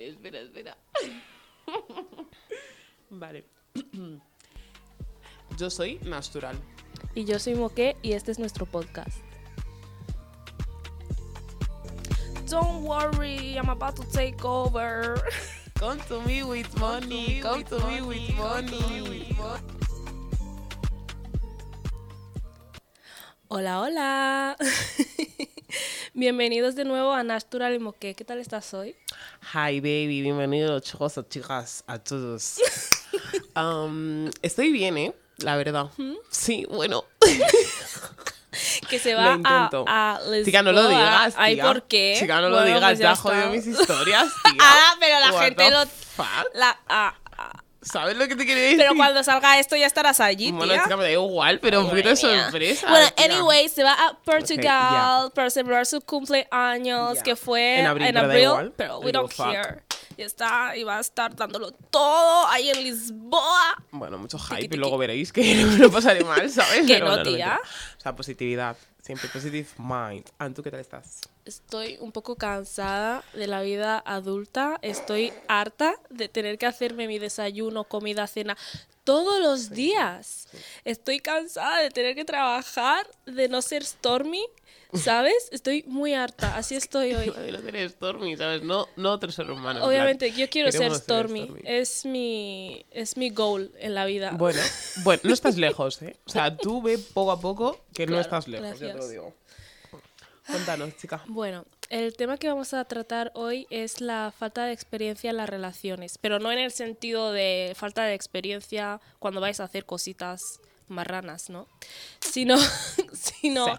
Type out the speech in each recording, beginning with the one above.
Vale, espera, espera. Vale. Yo soy natural. Y yo soy Moque y este es nuestro podcast. Don't worry, I'm about to take over. Come to me with money. Come to me with money. Hola, hola. Bienvenidos de nuevo a Natural y Moque. ¿Qué tal estás hoy? Hi, baby. Bienvenidos, chicos o chicas, a todos. Um, estoy bien, ¿eh? La verdad. Sí, bueno. Que se va a, a. Chica, no lo digas, Ay, tía. ¿por qué? Chica, no lo digas. pues ya está. jodido mis historias, tía. Ah, pero la What gente lo... La, ah. ¿Sabes lo que te quiero decir? Pero cuando salga esto ya estarás allí, Bueno, tía. chica, me da igual, pero un poquito de sorpresa. Bueno, tía. anyway, se va a Portugal ya. para celebrar su cumpleaños, Ya. que fue En abril, pero da igual. pero we don't fuck. care. Y está, y va a estar dándolo todo ahí en Lisboa. Bueno, mucho hype tiki. y luego veréis que no me lo pasaré mal, ¿sabes? Que Pero no, bueno, tía. mentira. O sea, positividad. Siempre positive mind. Ah, ¿tú qué tal estás? Estoy un poco cansada de la vida adulta. Estoy harta de tener que hacerme mi desayuno, comida, cena todos los días. Estoy cansada de tener que trabajar, de no ser Stormy, ¿sabes? Estoy muy harta. Así estoy hoy. No ser Stormy, ¿sabes? No, no otro ser humano. plan, Obviamente, yo quiero ser Stormy. Es mi, es mi goal en la vida. Bueno, bueno, no estás lejos, ¿eh? O sea, tú ve poco a poco que no estás lejos, ya te lo gracias. digo. Cuéntanos, chica. Bueno, el tema que vamos a tratar hoy es la falta de experiencia en las relaciones, pero no en el sentido de falta de experiencia cuando vais a hacer cositas marranas, ¿no? Sino, sino,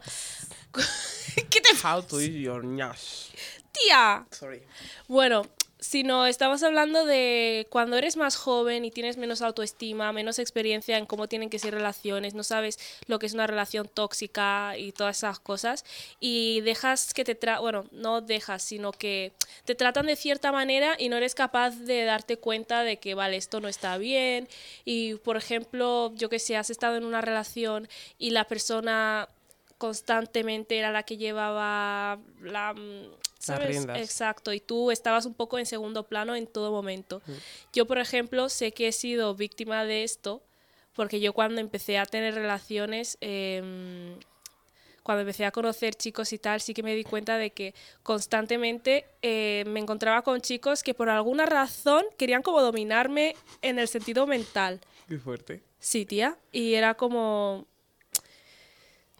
¿qué te How to eat your ñash. tía? Sorry. Bueno, sino estamos hablando de cuando eres más joven y tienes menos autoestima, menos experiencia en cómo tienen que ser relaciones, no sabes lo que es una relación tóxica y todas esas cosas, y dejas que te tra bueno, no dejas, sino que te tratan de cierta manera y no eres capaz de darte cuenta de que, vale, esto no está bien, y por ejemplo, yo que sé, has estado en una relación y la persona constantemente era la que llevaba la... mm, ¿sabes? Exacto, y tú estabas un poco en segundo plano en todo momento. Yo, por ejemplo, sé que he sido víctima de esto porque yo cuando empecé a tener relaciones, em, cuando empecé a conocer chicos y tal, sí que me di cuenta de que constantemente eh, me encontraba con chicos que por alguna razón querían como dominarme en el sentido mental. Qué fuerte. Sí, tía. Y era como...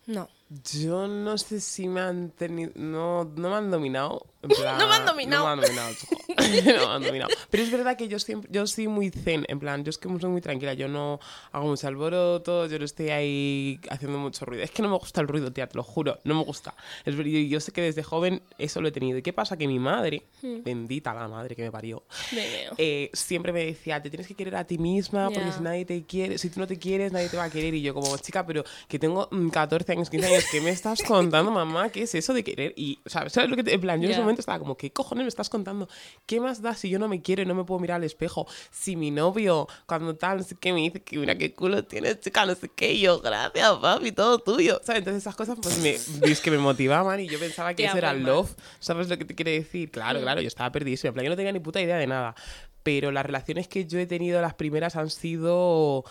No. Yo no sé si me han tenido. No, no me han dominado. En plan- No me han dominado. No me han dominado, no me han dominado. Pero es verdad que yo siempre. Yo soy muy zen. En plan, yo es que soy muy tranquila. Yo no hago mucho alboroto. Yo no estoy ahí haciendo mucho ruido. Es que no me gusta el ruido, tía, te lo juro. No me gusta. Es ver- yo, yo sé que desde joven eso lo he tenido. ¿Y qué pasa? Que mi madre, Hmm. bendita la madre que me parió, Me eh, siempre me decía, te tienes que querer a ti misma, porque Ya. si nadie te quiere, si tú no te quieres, nadie te va a querer. Y yo como, chica, pero que tengo mm, 14 años, 15 años, ¿qué me estás contando, mamá? ¿Qué es eso de querer? Y, ¿sabes? ¿Sabes lo que te- En plan, yo en Ya. Momento estaba como, ¿qué cojones me estás contando? ¿Qué más da si yo no me quiero y no me puedo mirar al espejo? Si mi novio, cuando tal, no sé qué, me dice que mira qué culo tienes, chica, no sé qué, y yo, gracias, papi, todo tuyo. ¿Sabes? Entonces esas cosas, pues, me, es que me motivaban y yo pensaba que eso era love. ¿Sabes lo que te quiere decir? Claro, Mm. claro, yo estaba perdidísima. En plan, yo no tenía ni puta idea de nada. Pero las relaciones que yo he tenido, las primeras, han sido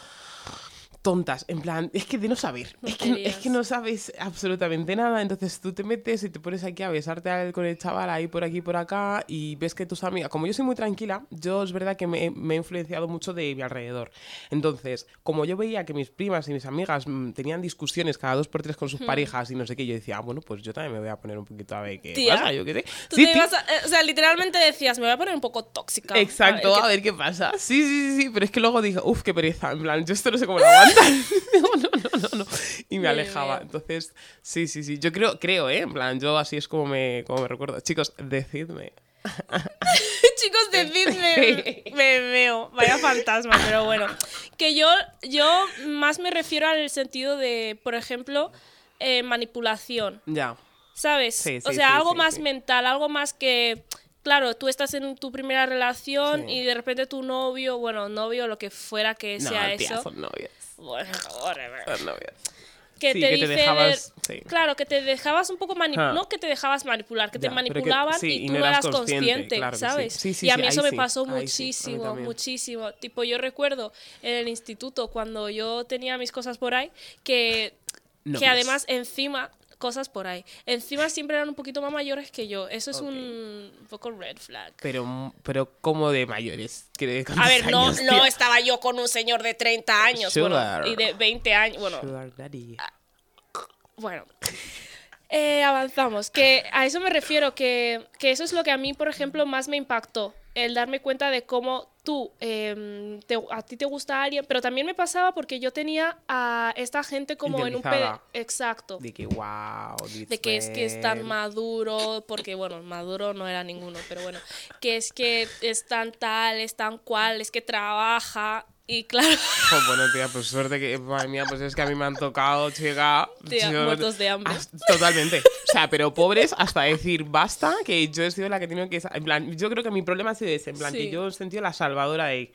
tontas. En plan, es que de no saber. Es, que, es que no sabes absolutamente nada. Entonces tú te metes y te pones aquí a besarte con el chaval ahí por aquí por acá y ves que tus amigas... Como yo soy muy tranquila, yo es verdad que me, me he influenciado mucho de mi alrededor. Entonces, como yo veía que mis primas y mis amigas mm, tenían discusiones cada dos por tres con Hmm. sus parejas y no sé qué, yo decía, ah, bueno, pues yo también me voy a poner un poquito a ver qué Tía, pasa, yo qué sé. Tú Sí, te tío. ibas a- eh, o sea, literalmente decías, me voy a poner un poco tóxica. Exacto, A a ver qué pasa. Sí, sí, sí, sí, pero es que luego dije, uff, qué pereza. En plan, yo esto no sé cómo lo aguantar. no, no, no, no. Y me alejaba. Entonces, sí, sí, sí. Yo creo, creo, ¿eh? En plan, yo así es como me, como me recuerdo. Chicos, decidme. Chicos, decidme, me veo. Vaya fantasma, pero bueno. Que yo, yo más me refiero al sentido de, por ejemplo, eh, manipulación. Ya. ¿Sabes? Sí, o sí, sea, sí, algo más mental, algo más que. Claro, tú estás en tu primera relación Sí. y de repente tu novio, bueno, novio, lo que fuera que No, sea eso. son que Sí, te que te dice dejabas- de- sí. claro que te dejabas un poco manipular Ah. no que te dejabas manipular que te que- manipulaban sí, y tú no no eras consciente, consciente, claro sabes Sí, sí, y a sí, mí eso me sí, pasó ahí muchísimo muchísimo. Tipo yo recuerdo en el instituto cuando yo tenía mis cosas por ahí que que además encima cosas por ahí encima siempre eran un poquito más mayores que yo eso es un poco red flag Pero, pero como de mayores. ¿Qué de a ver, no, años, no estaba yo con un señor de 30 años bueno, y de 20 años. Bueno, Sugar daddy. bueno. Eh, avanzamos. Que a eso me refiero, que, que eso es lo que a mí, por ejemplo, más me impactó. El darme cuenta de cómo tú, em, te- a ti te gusta alguien, pero también me pasaba porque yo tenía a esta gente como en un... pe- Idealizada. Exacto. De que, wow. De que es que es tan maduro, porque bueno, maduro no era ninguno, pero bueno, que es que es tan tal, es tan cual, es que trabaja y claro, Oh, bueno, tía, pues suerte que, madre mía, pues es que a mí me han tocado, chica. Tía, muertos de hambre. Totalmente. O sea, pero pobres hasta decir basta, que yo he sido la que he tenido que. En plan, yo creo que mi problema ha sido ese, en plan, Sí. que yo he sentido la salvadora de.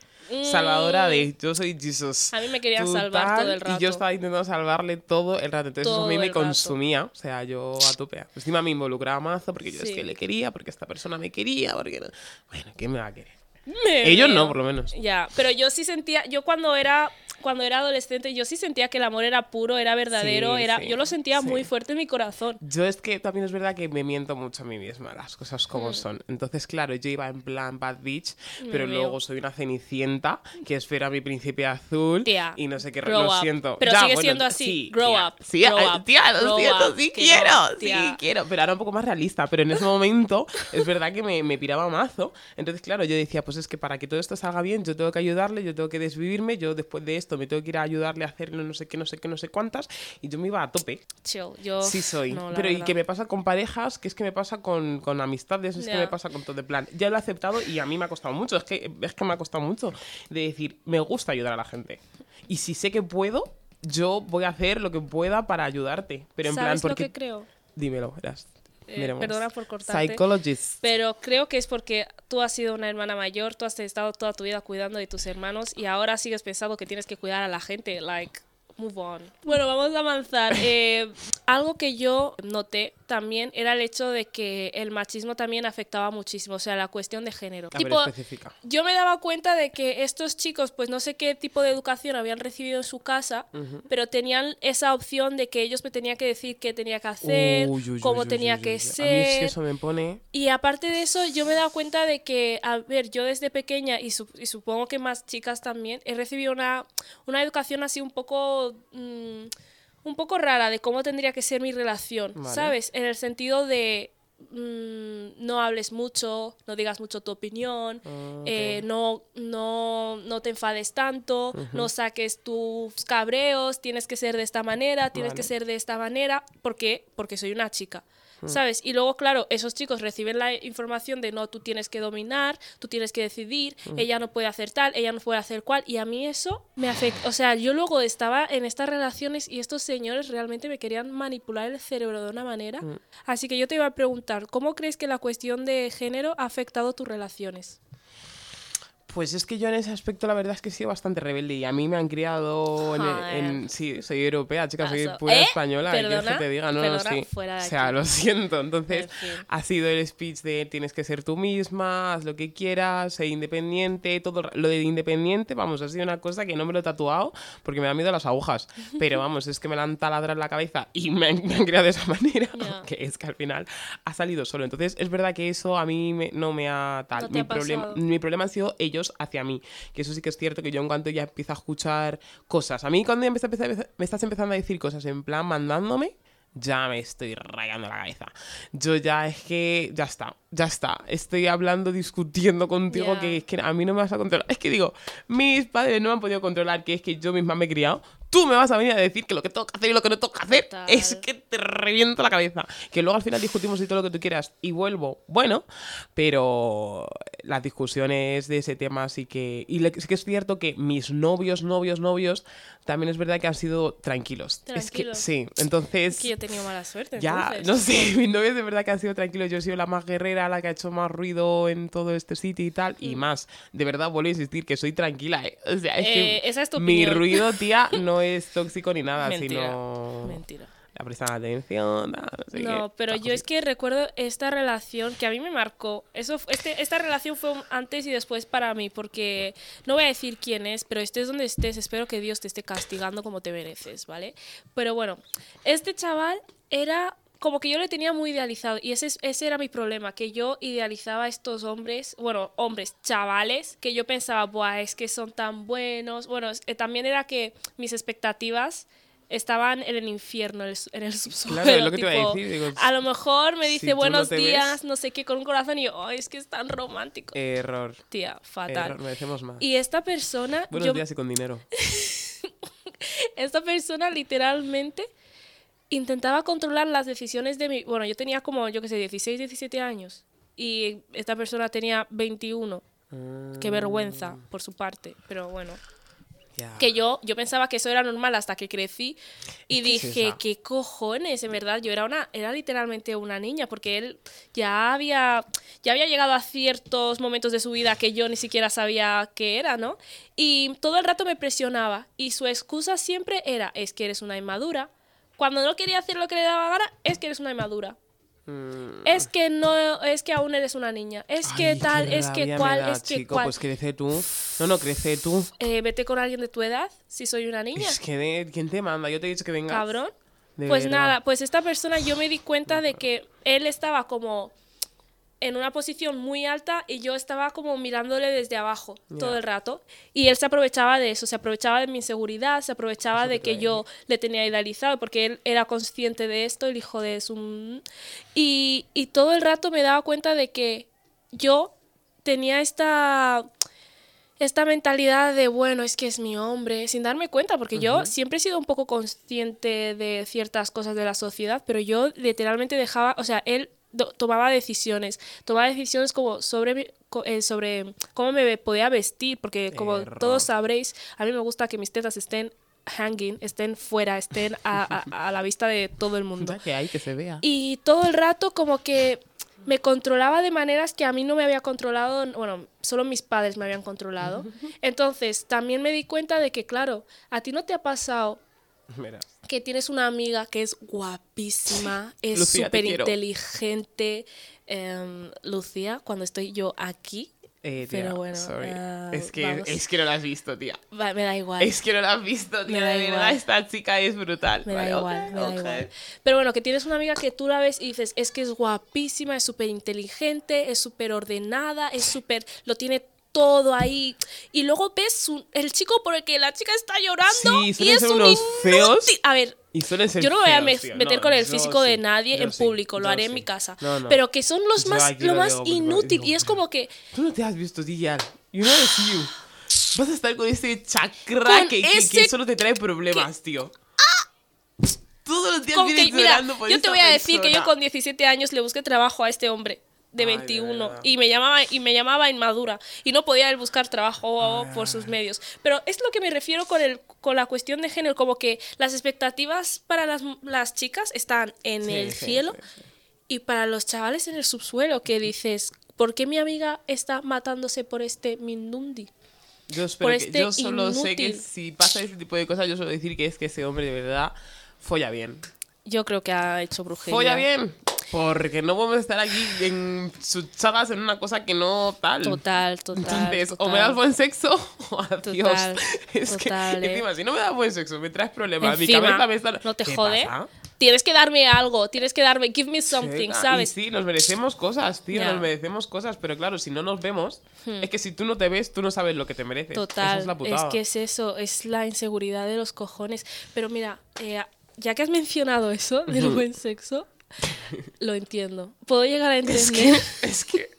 Salvadora de. Yo soy Jesus. A mí me querían Tú salvar todo el Y rato. yo estaba intentando salvarle todo el rato. Entonces eso a mí me rato. consumía. O sea, yo a tope. Encima me involucraba mazo porque yo Sí. es que le quería, porque esta persona me quería, porque. no- Bueno, ¿quién me va a querer? Me Ellos no, por lo menos. Ya, pero yo sí sentía, yo cuando era cuando era adolescente, yo sí sentía que el amor era puro, era verdadero, Sí, era sí, yo lo sentía sí. muy fuerte en mi corazón. Yo es que también es verdad que me miento mucho a mí misma, las cosas Mm. como son. Entonces, claro, yo iba en plan bad bitch, pero veo. luego soy una cenicienta que espera a mi príncipe azul Tía, y no sé qué, lo up. siento. Pero Ya, sigue bueno, siendo así, sí, grow tía. up, Sí, grow ah, up, tía, lo grow siento, up, sí quiero, no, sí quiero, pero ahora un poco más realista, pero en ese momento es verdad que me, me piraba mazo. Entonces, claro, yo decía, pues es que para que todo esto salga bien, yo tengo que ayudarle, yo tengo que desvivirme, yo después de esto me tengo que ir a ayudarle a hacerlo no sé qué, no sé qué, no sé cuántas, y yo me iba a tope. Chill, yo Sí soy. no, pero y que me pasa con parejas, que es que me pasa con, con amistades, es que me pasa con todo de plan. Ya lo he aceptado y a mí me ha costado mucho. Es que, es que me ha costado mucho de decir, me gusta ayudar a la gente. Y si sé que puedo, yo voy a hacer lo que pueda para ayudarte. Pero en plan, ¿Sabes lo porque... que creo? Dímelo, verás. Eh, perdona por cortarte. Psychologist. Pero creo que es porque tú has sido una hermana mayor, tú has estado toda tu vida cuidando de tus hermanos y ahora sigues pensando que tienes que cuidar a la gente. Like, move on. Bueno, vamos a avanzar. Eh, algo que yo noté también era el hecho de que el machismo también afectaba muchísimo, o sea, la cuestión de género. A Tipo, yo me daba cuenta de que estos chicos, pues no sé qué tipo de educación habían recibido en su casa, pero tenían esa opción de que ellos me tenían que decir qué tenía que hacer, Uy, uy, uy, cómo uy, tenía que ser. A mí eso me pone... Y aparte de eso, yo me he dado cuenta de que, a ver, yo desde pequeña, y, y supongo que más chicas también, he recibido una, una educación así un poco... mm, un poco rara de cómo tendría que ser mi relación, Vale. ¿sabes? En el sentido de mm, no hables mucho, no digas mucho tu opinión, Ah, eh, no, no, no te enfades tanto, no saques tus cabreos, tienes que ser de esta manera, tienes que ser de esta manera. ¿Por qué? Porque soy una chica. ¿Sabes? Y luego, claro, esos chicos reciben la información de no, tú tienes que dominar, tú tienes que decidir, ella no puede hacer tal, ella no puede hacer cual. Y a mí eso me afecta. O sea, yo luego estaba en estas relaciones y estos señores realmente me querían manipular el cerebro de una manera. Así que yo te iba a preguntar, ¿cómo crees que la cuestión de género ha afectado tus relaciones? Pues es que yo en ese aspecto la verdad es que he sido bastante rebelde y a mí me han criado en, Joder. en- sí, soy europea, chica, soy pura ¿Eh? española, ¿qué quieres que Perdona, te diga? No, no, perdona, sí. fuera de o sea, aquí. lo siento. Entonces, ha sido el speech de tienes que ser tú misma, haz lo que quieras, sé independiente, todo lo de independiente, vamos, ha sido una cosa que no me lo he tatuado porque me da miedo las agujas, pero vamos, es que me la han taladrado en la cabeza y me han, me han criado de esa manera, que es que al final ha salido solo. Entonces, es verdad que eso a mí me- no me ha tal. No mi ha problema mi problema han sido ellos hacia mí. Que eso sí que es cierto que yo en cuanto ya empiezo a escuchar cosas. A mí cuando ya me, está- me estás empezando a decir cosas en plan mandándome, ya me estoy rayando la cabeza. Yo ya es que, ya está, ya está. Estoy hablando, discutiendo contigo que es que a mí no me vas a controlar. Es que digo, mis padres no me han podido controlar, que es que yo misma me he criado. Tú me vas a venir a decir que lo que tengo que hacer y lo que no tengo que hacer Total. es que te reviento la cabeza. Que luego al final discutimos y todo lo que tú quieras y vuelvo, bueno, pero las discusiones de ese tema sí que... Y le- sí que es cierto que mis novios, novios, novios, también es verdad que han sido tranquilos. Es que Tranquilos. sí, entonces... Es que yo he tenido mala suerte. Ya, entonces. no sé, mis novios de verdad que han sido tranquilos. Yo he sido la más guerrera, la que ha hecho más ruido en todo este sitio y tal. Mm. Y más, de verdad vuelvo a insistir que soy tranquila, ¿eh? O sea, es que Eh, esa es tu mi opinión. ruido, tía, no es tóxico ni nada, Mentira. sino... Mentira. La prestan atención, no sé No, qué, pero yo es que recuerdo esta relación que a mí me marcó. Eso, este, esta relación fue un antes y después para mí, porque no voy a decir quién es, pero estés donde estés, espero que Dios te esté castigando como te mereces, ¿vale? Pero bueno, este chaval era como que yo le tenía muy idealizado y ese, es- ese era mi problema, que yo idealizaba a estos hombres, bueno, hombres, chavales, que yo pensaba, Buah, es que son tan buenos. Bueno, eh, también era que mis expectativas estaban en el infierno, en el, subsuelo. Claro, es lo que te iba a tipo, decir, digo, a lo mejor me si dice no buenos ves- días, no sé qué, con un corazón y yo, "Ay, es que es tan romántico. Error. Tía, fatal. Error, merecemos más. Y esta persona, Buenos yo- días y con dinero. esta persona literalmente intentaba controlar las decisiones de mi... Bueno, yo tenía como, yo qué sé, 16, 17 años. Y esta persona tenía 21. Qué vergüenza por su parte. Pero bueno. Que yo, yo pensaba que eso era normal hasta que crecí y Es que es dije, esa. ¿qué cojones? En verdad, yo era una, era literalmente una niña, porque él ya había, ya había llegado a ciertos momentos de su vida que yo ni siquiera sabía qué era, ¿no? Y todo el rato me presionaba. Y su excusa siempre era, es que eres una inmadura. Cuando no quería hacer lo que le daba gana, es que eres una inmadura. Mm. Es que no, es que aún eres una niña. Es que Ay, tal, qué es que cual, da, es que chico, cual. Pues crece tú. No, no, crece tú. Eh, vete con alguien de tu edad, si soy una niña. Es que, de- ¿quién te manda? Yo te he dicho que vengas. Cabrón. De Pues verdad. nada, pues esta persona yo me di cuenta de que él estaba como en una posición muy alta y yo estaba como mirándole desde abajo todo el rato. Y él se aprovechaba de eso, se aprovechaba de mi inseguridad, se aprovechaba Eso de que yo le tenía idealizado, porque él era consciente de esto, el hijo de su... Y, y todo el rato me daba cuenta de que yo tenía esta esta mentalidad de, bueno, es que es mi hombre, sin darme cuenta, porque yo siempre he sido un poco consciente de ciertas cosas de la sociedad, pero yo literalmente dejaba, o sea, él tomaba decisiones, tomaba decisiones como sobre, eh, sobre cómo me podía vestir, porque como Error. todos sabréis, a mí me gusta que mis tetas estén hanging, estén fuera, estén a, a- a la vista de todo el mundo. Que hay que se vea. Y todo el rato como que me controlaba de maneras que a mí no me había controlado, bueno, solo mis padres me habían controlado. Entonces, también me di cuenta de que, claro, a ti no te ha pasado Mira. que tienes una amiga que es guapísima, es súper inteligente. Em, Lucía, cuando estoy yo aquí, Eh, tía, Pero bueno, sorry. ah, es, que, vamos. es que no la has visto, tía. va- me da igual. Es que no la has visto, tía. De verdad, esta chica es brutal. Me da Vale, igual, ok, me da ok. igual. Pero bueno, que tienes una amiga que tú la ves y dices, es que es guapísima, es súper inteligente, es súper ordenada, es súper, lo tiene todo ahí. Y luego ves su- el chico por el que la chica está llorando Sí, y es ser un unos feos. A ver, Y ser yo no me voy a feos, me- tío. meter No, con el físico de sí, nadie yo en sí, público, lo yo haré en mi casa. No. Pero que son los más, lo lo más inútil. Y es como que Tú no te has visto, tía. You know it's you. Vas a estar con ese chakra Con que, que- ese- que solo te trae problemas, tío. Todos los días que, vienes mira, por yo te voy a decir que yo persona. con 17 años le busqué trabajo a este hombre de Ay, de 21 verdad. y me llamaba y me llamaba inmadura y no podía él buscar trabajo por sus medios. Pero es lo que me refiero con el con la cuestión de género, como que las expectativas para las, las chicas están en Sí, el sí, cielo sí, y para los chavales en el subsuelo que dices, ¿por qué mi amiga está matándose por este Mindundi? Yo, espero por que- este yo solo sé que inútil. si pasa ese tipo de cosas, yo suelo decir que es que ese hombre de verdad folla bien. Yo creo que ha hecho brujería. Folla bien. Porque no podemos estar aquí ensuchadas en una cosa que no tal. Total, total. Entonces, o me das buen sexo o adiós. Total, es total, que eh. encima, si no me das buen sexo, me traes problemas. Mi Encima, cabeza me está. no te ¿Qué jode. pasa? Tienes que darme algo, tienes que darme, give me something, Chica, ¿sabes? Y sí, nos merecemos cosas, tío. Hmm. nos merecemos cosas, pero claro, si no nos vemos, es que si tú no te ves, tú no sabes lo que te mereces. Total, Esa es la putada. que es eso, es la inseguridad de los cojones. Pero mira, eh, ya que has mencionado eso del buen sexo, lo entiendo. Puedo llegar a Es entender. que, es que.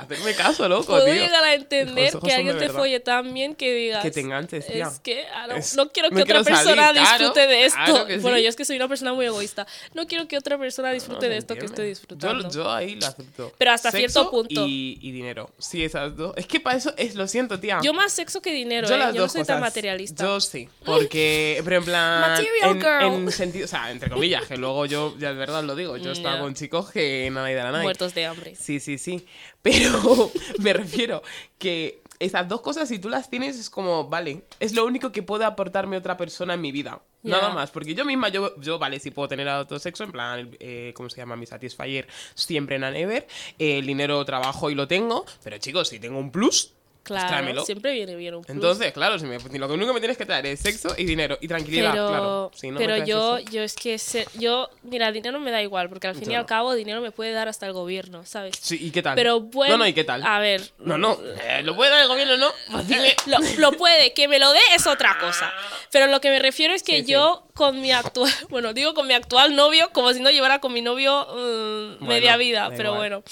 Hacerme caso, loco, Puedo tío. llegar a entender que alguien te folle tan bien que digas. Que te enganches, tía. Es que ah, no, Es- no quiero que no otra quiero salir, persona claro, disfrute de esto. claro que Bueno, sí. yo es que soy una persona muy egoísta. No quiero que otra persona disfrute No, de esto que estoy disfrutando. Yo, yo ahí lo acepto. Pero hasta cierto Sexo punto. Y, y dinero. Sí, esas dos. Es que para eso es, lo siento, tía. Yo más sexo que dinero, Yo ¿eh? las Yo no dos soy tan cosas. materialista. Yo sí. Porque, pero en plan. Material en, girl. en sentido. O sea, entre comillas, que luego yo, ya de verdad lo digo. Yo estaba con chicos que nada y de la nada. Muertos de hambre. Sí, sí, sí. Pero me refiero que esas dos cosas, si tú las tienes, es como, vale, es lo único que puede aportarme otra persona en mi vida. Nada más, porque yo misma, yo, yo vale, si puedo tener autosexo, en plan, eh, ¿cómo se llama? Mi Satisfyer siempre en Anever. el dinero trabajo y lo tengo, pero chicos, si tengo un plus, Claro, tráemelo. siempre viene bien un plus. Entonces, claro, si me, si lo único que me tienes que traer es sexo y dinero y tranquilidad, pero, claro. Si no me pero yo, eso- yo es que se- yo, mira, dinero me da igual, porque al fin y al cabo dinero me puede dar hasta el gobierno, ¿sabes? Sí, ¿y qué tal? Pero bueno, No, no, ¿y qué tal? A ver, No, no, eh, lo puede dar el gobierno, ¿no? Pues lo, lo puede, que me lo dé es otra cosa. Pero lo que me refiero es que Sí, sí. yo con mi actual, bueno, digo con mi actual novio, como si no llevara con mi novio mm, Bueno, media vida, da pero igual. bueno.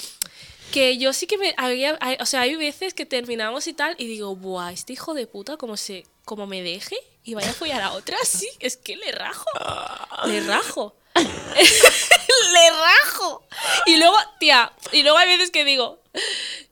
Que yo sí que me había, o sea, hay veces que terminamos y tal y digo, buah, este hijo de puta como se, como me deje y vaya a follar a otra, sí, es que le rajo, le rajo. le rajo. Y luego, tía, y luego hay veces que digo,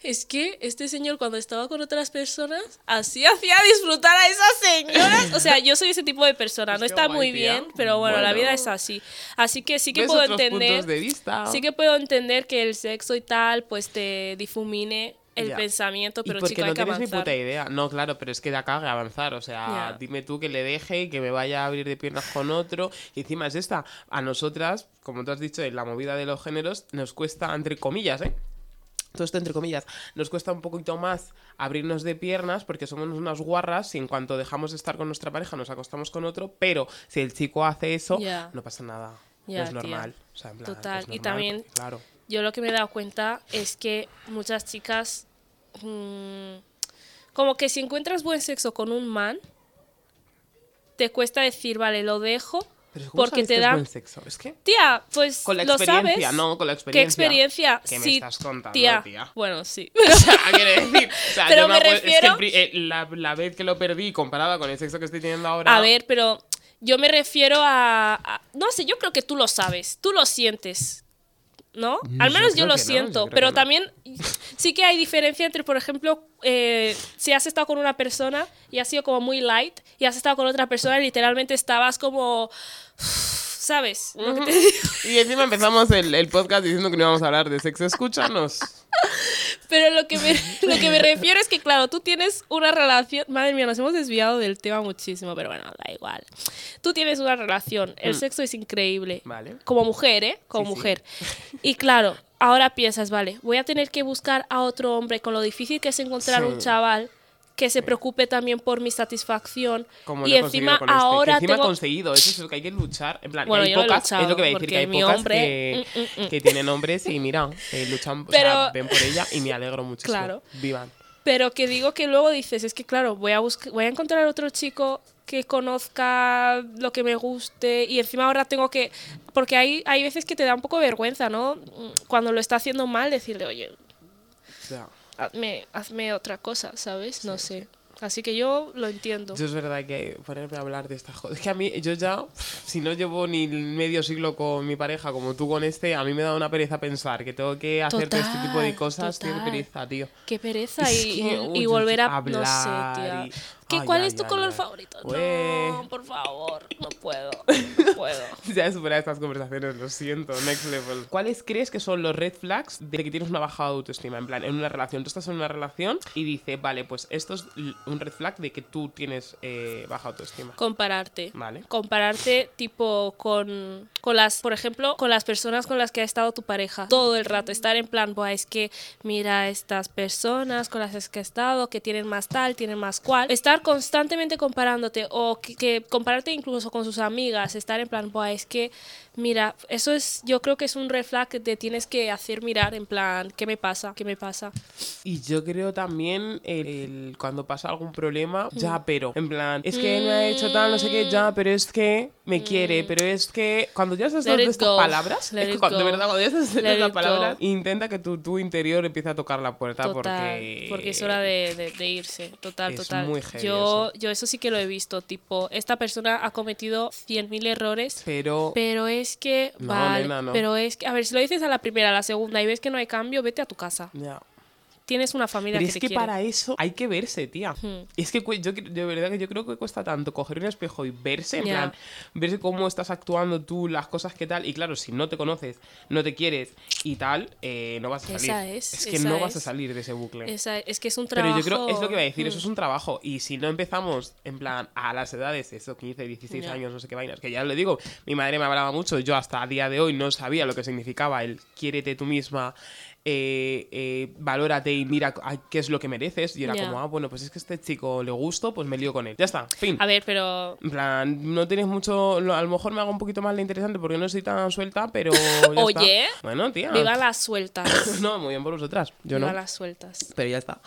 es que este señor cuando estaba con otras personas, así hacía disfrutar a esas señoras. O sea, yo soy ese tipo de persona, Pues no está muy tía. bien, pero bueno, la vida es así. Así que sí que ¿Ves puedo entender, de vista? sí que puedo entender que el sexo y tal, pues te difumine el Ya. pensamiento, pero y porque chico, hay no que tienes ni avanzar. puta idea. No, claro, pero es que de acá que avanzar. O sea, Ya. dime tú que le deje y que me vaya a abrir de piernas con otro. Y encima es esta. A nosotras, como tú has dicho, en la movida de los géneros, nos cuesta, entre comillas, ¿eh? Todo esto entre comillas, nos cuesta un poquito más abrirnos de piernas porque somos unas guarras y en cuanto dejamos de estar con nuestra pareja nos acostamos con otro, pero si el chico hace eso, no pasa nada. No es normal. O sea, en plan, Total, es y también- porque, claro. Yo lo que me he dado cuenta es que muchas chicas, mm, como que si encuentras buen sexo con un man, te cuesta decir, vale, lo dejo, Pero ¿cómo porque sabes te que es da... buen sexo? Es que Tía, pues Con la lo experiencia, sabes. no, con la ¿Qué experiencia. experiencia? ¿Qué me estás contando, tía? tía? Bueno, sí. O sea, quiero decir, o sea, Pero yo me acuerdo- es que el refiero- eh, la, la vez que lo perdí comparada con el sexo que estoy teniendo ahora. A ver, pero yo me refiero a, a- No sé, yo creo que tú lo sabes, tú lo sientes. ¿No? Al menos yo, lo no, siento, yo pero no. también sí que hay diferencia entre, por ejemplo, eh, si has estado con una persona y has sido como muy light y has estado con otra persona y literalmente estabas como... ¿Sabes? Y encima empezamos el, el podcast diciendo que no íbamos a hablar de sexo. Escúchanos. Pero lo que, me, lo que me refiero es que, claro, tú tienes una relación. Madre mía, nos hemos desviado del tema muchísimo, pero bueno, da igual. Tú tienes una relación, el sexo es increíble. Mm. Vale. Como mujer, ¿eh? Como Sí, sí. mujer. Y claro, ahora piensas, vale, voy a tener que buscar a otro hombre con lo difícil que es encontrar Sí. un chaval que se preocupe también por mi satisfacción. Como y lo encima con este. ahora que encima tengo. conseguido. Eso es lo que hay que luchar. En plan, Bueno, hay pocas, luchado, es lo que voy a decir, que hay pocas hombre, que, mm, mm, mm. que tienen hombres y mira, eh, luchan, o Pero- sea, ven por ella y me alegro muchísimo. Claro. Vivan. Pero que digo que luego dices, es que claro, voy a buscar, voy a encontrar otro chico que conozca lo que me guste y encima ahora tengo que porque hay hay veces que te da un poco vergüenza, ¿no? Cuando lo está haciendo mal decirle, "Oye, sea, hazme hazme otra cosa", ¿sabes? No sé. Así que yo lo entiendo. Yo es verdad que ponerme a hablar de estas cosas. Es que a mí, yo ya, si no llevo ni medio siglo con mi pareja como tú con este, a mí me da una pereza pensar que tengo que hacer todo este tipo de Total, cosas. Tío, qué total. pereza, tío. Qué pereza Es y, que, y uy, volver a hablar no sé, tía. ¿Qué, Ay, ¿Cuál ay, es tu ay, color ay. favorito? No, por favor, no puedo. No puedo. Ya he superado estas conversaciones, lo siento, next level. ¿Cuáles crees que son los red flags de que tienes una baja autoestima? En plan, en una relación, tú estás en una relación y dice, vale, pues esto es un red flag de que tú tienes eh, baja autoestima. compararte. Vale. Compararte tipo con, con las, por ejemplo, con las personas con las que ha estado tu pareja. Todo el rato. Estar en plan, Buah, es que mira estas personas con las que he estado, que tienen más tal, tienen más cual. Estar constantemente comparándote o que, compararte incluso con sus amigas. Estar en plan, Buah, es que mira, eso es, yo creo que es un red flag que te tienes que hacer mirar en plan, ¿qué me pasa? ¿Qué me pasa? Y yo creo también el, el- cuando pasa algún problema, Mm. ya, pero. En plan, es que él me ha hecho tal, no sé qué, ya, pero es que. me quiere, pero es que cuando ya estás Mm. De estas go. palabras, es que cuando, de verdad, cuando ya estás de estas palabras, go. intenta que tu, tu interior empiece a tocar la puerta Total, porque... es hora de, de- de irse, total, Es total. muy heavy yo, yo eso sí que lo he visto, tipo, esta persona ha cometido 100.000 errores, Pero... pero es que, No, vale, nena, no. pero es que, a ver, si lo dices a la primera, a la segunda y ves que no hay cambio, vete a tu casa. Ya. Tienes una familia Pero que es te que quiere. para eso hay que verse, tía. Hmm. Es que yo de verdad que yo creo que cuesta tanto coger un espejo y verse, en plan, verse cómo estás actuando tú, las cosas que tal. Y claro, si no te conoces, no te quieres y tal, eh, no vas a salir. Esa es, que esa no vas a es. salir de ese bucle. Esa- es que es un Pero trabajo. yo creo, es lo que iba a decir, eso es un trabajo. Y si no empezamos, en plan, a las edades, eso, 15, 16 Ya. años, no sé qué vainas, que ya le digo, mi madre me hablaba mucho, yo hasta a día de hoy no sabía lo que significaba el quiérete tú misma, eh, eh, valórate y mira a- qué es lo que mereces. Y era como, ah, bueno, pues es que a este chico le gusto, pues me lío con él. Ya está, fin. A ver, pero. En plan, no tienes mucho. A lo mejor me hago un poquito más de interesante porque no soy tan suelta, pero. ya está. Oye, Bueno, tía. Viva las sueltas. No, muy bien por vosotras. Yo Viva no. las sueltas. Pero ya está.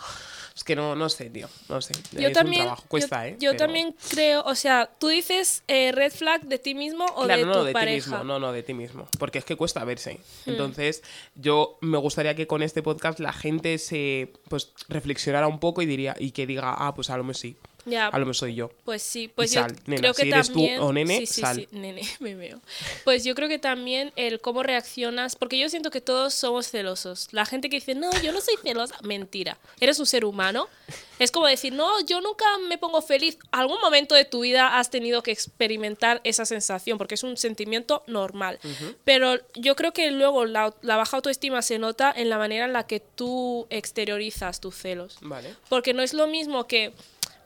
Es que no, no sé, tío. No sé. Yo es también, un trabajo. Cuesta, yo, ¿eh? yo Pero- también creo, o sea, tú dices eh, red flag de ti mismo o Claro, de no, tu de pareja. ti mismo. No, no, de ti mismo. Porque es que cuesta verse. Hmm. Entonces, yo me gustaría que con este podcast la gente se pues reflexionara un poco y diría y que diga, ah, pues a lo mejor sí. Ya, A lo mejor soy yo. pues sí, pues Y yo sal, nena, creo que si eres tú también o nene, sí, sí, sal. sí, nene, me veo. Pues yo creo que también el cómo reaccionas, porque yo siento que todos somos celosos. La gente que dice, "No, yo no soy celosa", mentira. Eres un ser humano. Es como decir, "No, yo nunca me pongo feliz." Algún momento de tu vida has tenido que experimentar esa sensación porque es un sentimiento normal. Pero yo creo que luego la, la baja autoestima se nota en la manera en la que tú exteriorizas tus celos. Vale. Porque no es lo mismo que,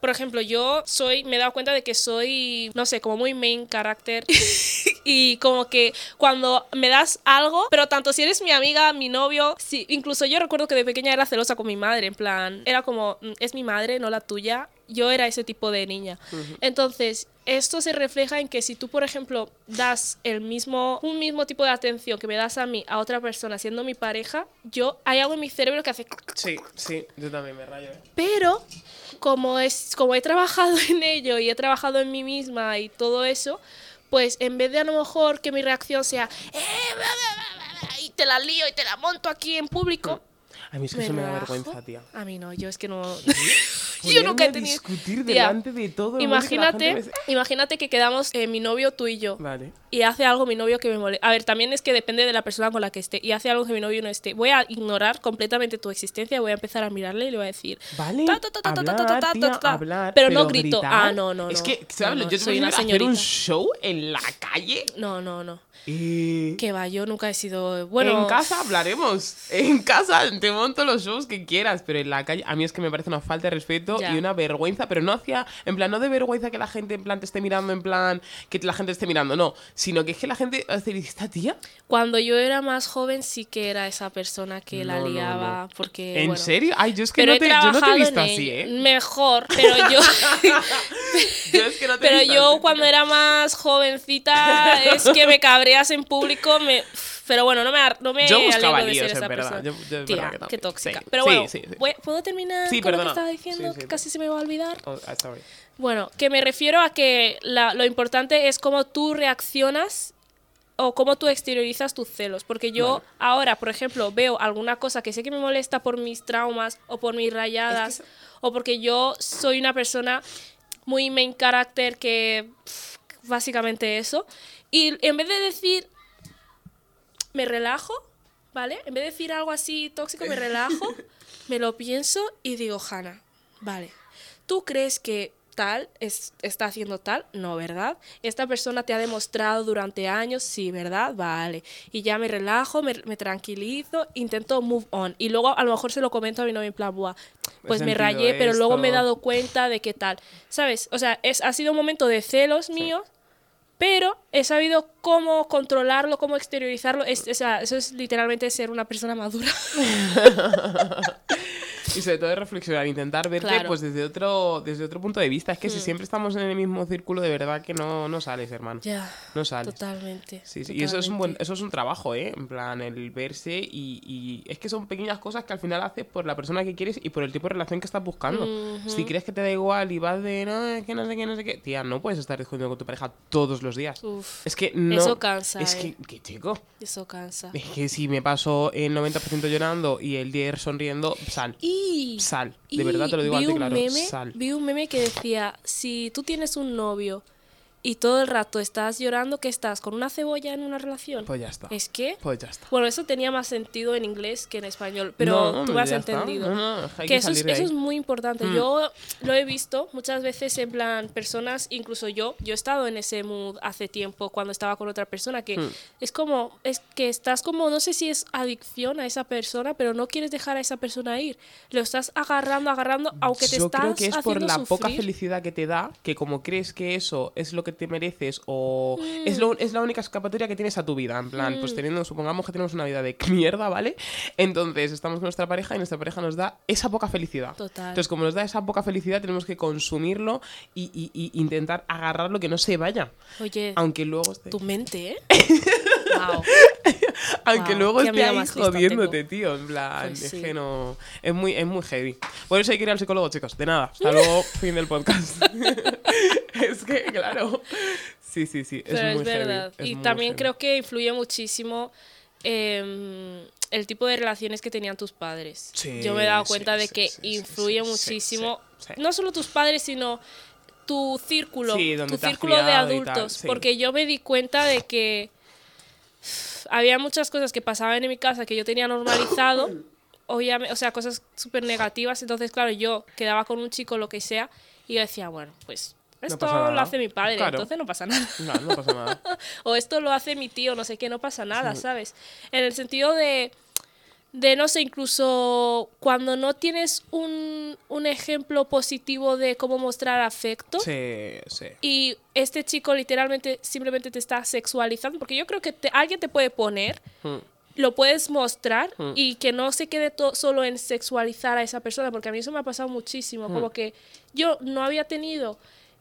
por ejemplo, yo soy, me he dado cuenta de que soy, no sé, como muy main character. y como que cuando me das algo, pero tanto si eres mi amiga, mi novio, si, incluso yo recuerdo que de pequeña era celosa con mi madre, en plan, era como, "Mm, es mi madre, no la tuya. Yo era ese tipo de niña. Entonces, esto se refleja en que si tú, por ejemplo, das el mismo, un mismo tipo de atención que me das a mí, a otra persona, siendo mi pareja, yo, hay algo en mi cerebro que hace Sí, sí, yo también me rayo. ¿eh? pero como es como he trabajado en ello y he trabajado en mí misma y todo eso, pues en vez de a lo mejor que mi reacción sea "Eh, bla, bla, bla, bla", y te la lío y te la monto aquí en público, A mí es que eso me da vergüenza, tía. A mí no, yo es que no yo nunca he tenido discutir delante de todo el mundo que Imagínate, gente me- imagínate que quedamos eh, mi novio tú y yo Vale. y hace algo mi novio que me molesta. A ver, también es que depende de la persona con la que esté y hace algo que mi novio no esté. Voy a ignorar completamente tu existencia, voy a empezar a mirarle y le voy a decir, Vale, Pero no grito. gritar. Ah, no, no, Es no. que, ¿sabes? No, no, yo soy una hacer un señorita. show en la calle. no, no, no. Eh, Que va, yo nunca he sido. Bueno, En casa hablaremos. En casa te monto los shows que quieras, pero en la calle a mí es que me parece una falta de respeto Ya. y una vergüenza, pero no hacia, en plan, no de vergüenza que la gente en plan te esté mirando, en plan, que la gente esté mirando, no, sino que es que la gente hace, esta tía. cuando yo era más joven sí que era esa persona que la No, liaba. no. Porque. ¿En bueno, serio? Ay, yo es que no he te, yo no te he visto así. ¿eh? Mejor, pero yo. Yo es que no te he pero visto yo así, cuando era más jovencita es que me cabreas en público, me. Pero bueno, no me, no me Yo buscaba líos, en esa verdad. persona. Yo- yo es Tía, verdad que qué tóxica. Sí, Pero bueno, sí, sí. voy- ¿puedo terminar con lo que perdona. estaba diciendo? que casi se me va a olvidar. Oh, ah, sorry. Bueno, que me refiero a que la- lo importante es cómo tú reaccionas o cómo tú exteriorizas tus celos. Porque yo Vale. ahora, por ejemplo, veo alguna cosa que sé que me molesta por mis traumas o por mis rayadas eso- o porque yo soy una persona muy main character que pff, básicamente eso. Y en vez de decir, me relajo, ¿vale? En vez de decir algo así tóxico, me relajo, me lo pienso y digo, Hanna, vale, ¿tú crees que tal es, está haciendo tal? No, ¿verdad? Esta persona te ha demostrado durante años, sí, ¿verdad? Vale. Y ya me relajo, me, me tranquilizo, intento move on. Y luego a lo mejor se lo comento a mi novio en plan, "Buah, pues me rayé, pero luego me he esto". dado cuenta de que tal. ¿Sabes? O sea, es, ha sido un momento de celos míos, pero he sabido cómo controlarlo, cómo exteriorizarlo. Es, o eso es literalmente ser una persona madura. y sobre todo de reflexionar, intentar verte Claro. pues desde otro, desde otro punto de vista. Es que si Hmm. siempre estamos en el mismo círculo, de verdad que no, no sales, hermano. Ya, No sales. totalmente. Sí, sí, Y eso es un buen, totalmente. eso es un trabajo, ¿eh? En plan, el verse y, y es que son pequeñas cosas que al final haces por la persona que quieres y por el tipo de relación que estás buscando. Si crees que te da igual y vas de no, es que no sé qué, no sé qué, tía, no puedes estar discutiendo con tu pareja todos los días. Uf, Es que no. Eso cansa, Es eh. que, que, chico. eso cansa. Es que si me paso el 90% llorando y el 10 sonriendo, sal. Y, Sal. De y verdad te lo digo un claro. Meme, Sal. Vi un meme que decía, si tú tienes un novio y todo el rato estás llorando, ¿qué estás? ¿Con una cebolla en una relación? Pues ya está. Es que, Pues ya está. bueno, eso tenía más sentido en inglés que en español, pero No, tú me has entendido. No, no, que que eso, es, eso es muy importante. Mm. Yo lo he visto muchas veces en plan personas, incluso yo, yo he estado en ese mood hace tiempo cuando estaba con otra persona que Mm. es como, es que estás como, no sé si es adicción a esa persona, pero no quieres dejar a esa persona ir. Lo estás agarrando, agarrando, aunque te Yo estás creo que es por la poca sufrir. felicidad que te da, que como crees que eso es lo que te mereces o es, lo- es la única escapatoria que tienes a tu vida. En plan, Mm. pues teniendo, supongamos que tenemos una vida de mierda, ¿vale? Entonces estamos con nuestra pareja y nuestra pareja nos da esa poca felicidad. Total. Entonces, como nos da esa poca felicidad, tenemos que consumirlo y, y- y intentar agarrarlo que no se vaya. Oye, Aunque luego esté, tu mente, ¿eh? wow. aunque Wow, luego esté ahí jodiéndote, tío. En plan, Pues es sí. que no. Es muy, es muy heavy. Por eso hay que ir al psicólogo, chicos. De nada. Hasta luego, fin del podcast. Es que, claro. Sí, sí, sí. Es Pero es, muy heavy, verdad. es y muy también heavy. creo que influye muchísimo em, el tipo de relaciones que tenían tus padres. Sí, Yo me he dado sí, cuenta de sí, que sí, influye muchísimo, sí, sí. no solo tus padres, sino tu círculo, Sí, donde tu círculo de tal, adultos. sí. Porque yo me di cuenta de que había muchas cosas que pasaban en mi casa que yo tenía normalizado. Obviamente, o sea, cosas súper negativas. Entonces, claro, yo quedaba con un chico, lo que sea, y yo decía, bueno, pues esto lo hace mi padre, Claro. entonces no pasa nada. No, no pasa nada. o esto lo hace mi tío, no sé qué, no pasa nada, ¿sabes? En el sentido de, de, no sé, incluso cuando no tienes un, un ejemplo positivo de cómo mostrar afecto Sí, sí. y este chico literalmente simplemente te está sexualizando, porque yo creo que te- alguien te puede poner, Mm. lo puedes mostrar Mm. y que no se quede solo en sexualizar a esa persona, porque a mí eso me ha pasado muchísimo, Mm. como que yo no había tenido